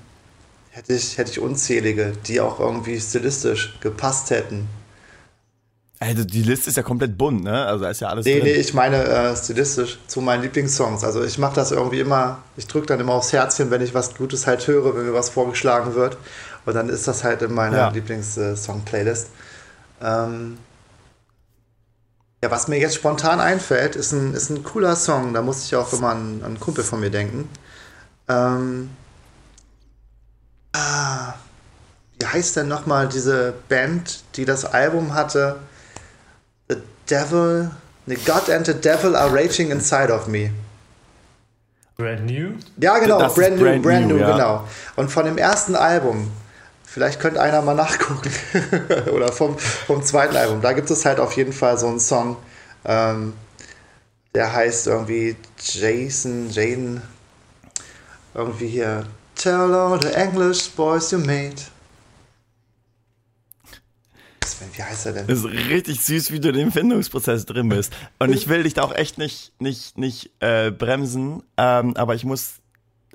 hätte, ich, hätte ich unzählige, die auch irgendwie stilistisch gepasst hätten. Also die Liste ist ja komplett bunt, ne? Also da ist ja alles Nee, drin. nee, ich meine äh, stilistisch zu meinen Lieblingssongs. Also ich mache das irgendwie immer, ich drücke dann immer aufs Herzchen, wenn ich was Gutes halt höre, wenn mir was vorgeschlagen wird. Und dann ist das halt in meiner Ja. Lieblingssong-Playlist. Ähm, ja, was mir jetzt spontan einfällt, ist ein, ist ein cooler Song. Da muss ich auch immer an, an einen Kumpel von mir denken. Ähm, ah, wie heißt denn nochmal diese Band, die das Album hatte? The Devil, ne, God and the Devil are raging inside of me. Brand New? Ja, genau, Das brand, new, Brand brand New, new, ja. genau. Und von dem ersten Album, vielleicht könnte einer mal nachgucken, *laughs* oder vom, vom zweiten Album, da gibt es halt auf jeden Fall so einen Song, ähm, der heißt irgendwie Jason, Jaden, irgendwie hier, Tell all the English boys you made. Wie heißt er denn? Das ist richtig süß, wie du in dem Findungsprozess drin bist. Und ich will dich da auch echt nicht, nicht, nicht äh, bremsen, ähm, aber ich muss,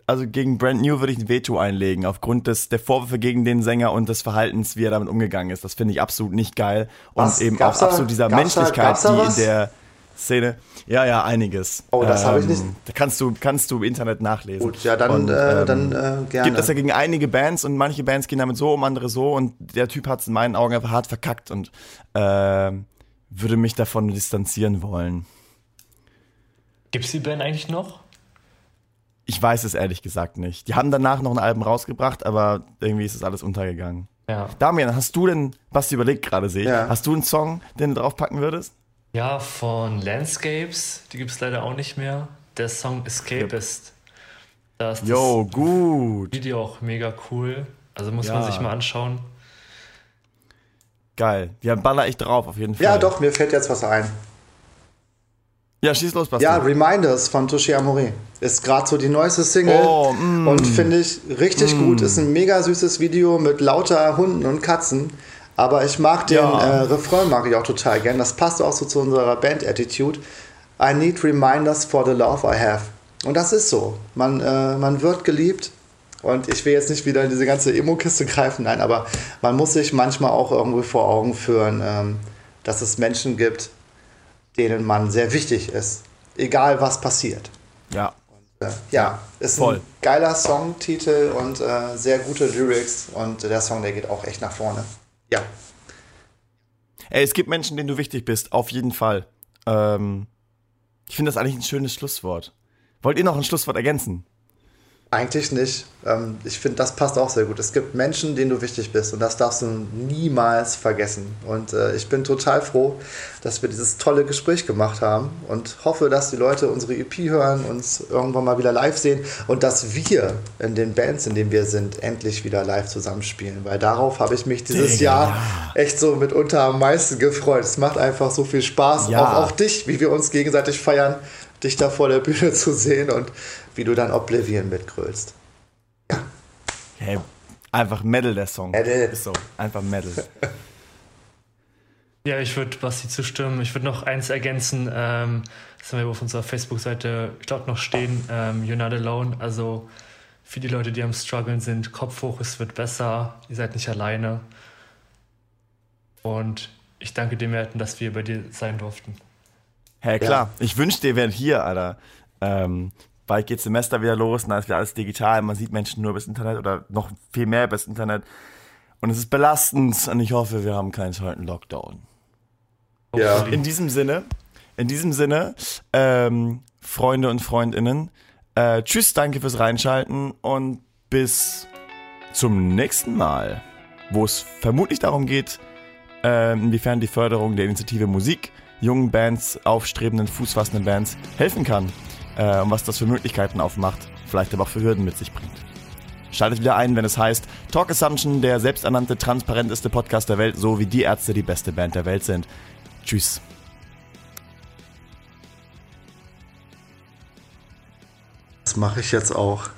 also gegen Brand New würde ich ein Veto einlegen, aufgrund des, der Vorwürfe gegen den Sänger und des Verhaltens, wie er damit umgegangen ist. Das finde ich absolut nicht geil. Und Was? eben Gab's auch da- absolut dieser Menschlichkeit, da die in der Szene. Ja, ja, einiges. Oh, das hab ich nicht- Da kannst du, kannst du im Internet nachlesen. Gut, ja, dann, Und, äh, ähm, dann äh, gerne. gibt es ja gegen einige Bands und manche Bands gehen damit so um, andere so und der Typ hat es in meinen Augen einfach hart verkackt und ähm, würde mich davon distanzieren wollen. Gibt's die Band eigentlich noch? Ich weiß es ehrlich gesagt nicht. Die haben danach noch ein Album rausgebracht, aber irgendwie ist es alles untergegangen. Ja. Damian, hast du denn, was du überlegt gerade sehe ich, Ja. hast du einen Song, den du draufpacken würdest? Ja, von Landscapes, die gibt's leider auch nicht mehr. Der Song Escapist. Da ist Yo, das gut. Video auch mega cool. Also muss Ja. man sich mal anschauen. Geil. Ja, baller ich drauf, auf jeden Fall. ja, doch, mir fällt jetzt was ein. Ja, schieß los, Basti. Ja, Reminders von Touché Amore ist gerade so die neueste Single Oh, mm. und finde ich richtig gut. Ist ein mega süßes Video mit lauter Hunden und Katzen. Aber ich mag den Ja. äh, Refrain mag ich auch total gern. Das passt auch so zu unserer Band-Attitude. I need reminders for the love I have. Und das ist so. Man, äh, man wird geliebt. Und ich will jetzt nicht wieder in diese ganze Emo-Kiste greifen, nein, aber man muss sich manchmal auch irgendwie vor Augen führen, ähm, dass es Menschen gibt, denen man sehr wichtig ist. Egal was passiert. Ja. Äh, Ja, ist Voll. ein geiler Songtitel und äh, sehr gute Lyrics und der Song, der geht auch echt nach vorne. Ja. Ey, es gibt Menschen, denen du wichtig bist, auf jeden Fall. Ähm, ich finde das eigentlich ein schönes Schlusswort. Wollt ihr noch ein Schlusswort ergänzen? Eigentlich nicht. Ähm, ich finde, das passt auch sehr gut. Es gibt Menschen, denen du wichtig bist und das darfst du niemals vergessen. Und äh, ich bin total froh, dass wir dieses tolle Gespräch gemacht haben und hoffe, dass die Leute unsere EP hören, uns irgendwann mal wieder live sehen und dass wir in den Bands, in denen wir sind, endlich wieder live zusammenspielen. Weil darauf habe ich mich dieses Digga, Jahr echt so mitunter am meisten gefreut. Es macht einfach so viel Spaß, Ja. auch, auch dich, wie wir uns gegenseitig feiern, dich da vor der Bühne zu sehen und wie du dann Oblivion mitgrölst. Hey, einfach Metal der Song. Metal. Ist so, einfach Metal. *laughs* Ja, ich würde Basti zustimmen. Ich würde noch eins ergänzen. Ähm, das haben wir auf unserer Facebook-Seite, ich glaube, noch stehen. Ähm, You're not alone. Also für die Leute, die am struggeln sind, Kopf hoch, es wird besser. Ihr seid nicht alleine. Und ich danke dir, Merten, dass wir bei dir sein durften. Hey, klar. Ja. Ich wünschte, ihr wärt hier, Alter. Ähm, bald geht Semester wieder los und da ist wieder alles digital. Man sieht Menschen nur übers Internet oder noch viel mehr übers Internet. Und es ist belastend und ich hoffe, wir haben keinen zweiten Lockdown. Ja. In diesem Sinne, in diesem Sinne, ähm, Freunde und Freundinnen, äh, tschüss, danke fürs Reinschalten und bis zum nächsten Mal, wo es vermutlich darum geht, äh, inwiefern die Förderung der Initiative Musik jungen Bands, aufstrebenden, fußfassenden Bands helfen kann äh, und was das für Möglichkeiten aufmacht, vielleicht aber auch für Hürden mit sich bringt. Schaltet wieder ein, wenn es heißt Talk Assumption, der selbsternannte, transparenteste Podcast der Welt, so wie die Ärzte die beste Band der Welt sind. Tschüss. Das mache ich jetzt auch.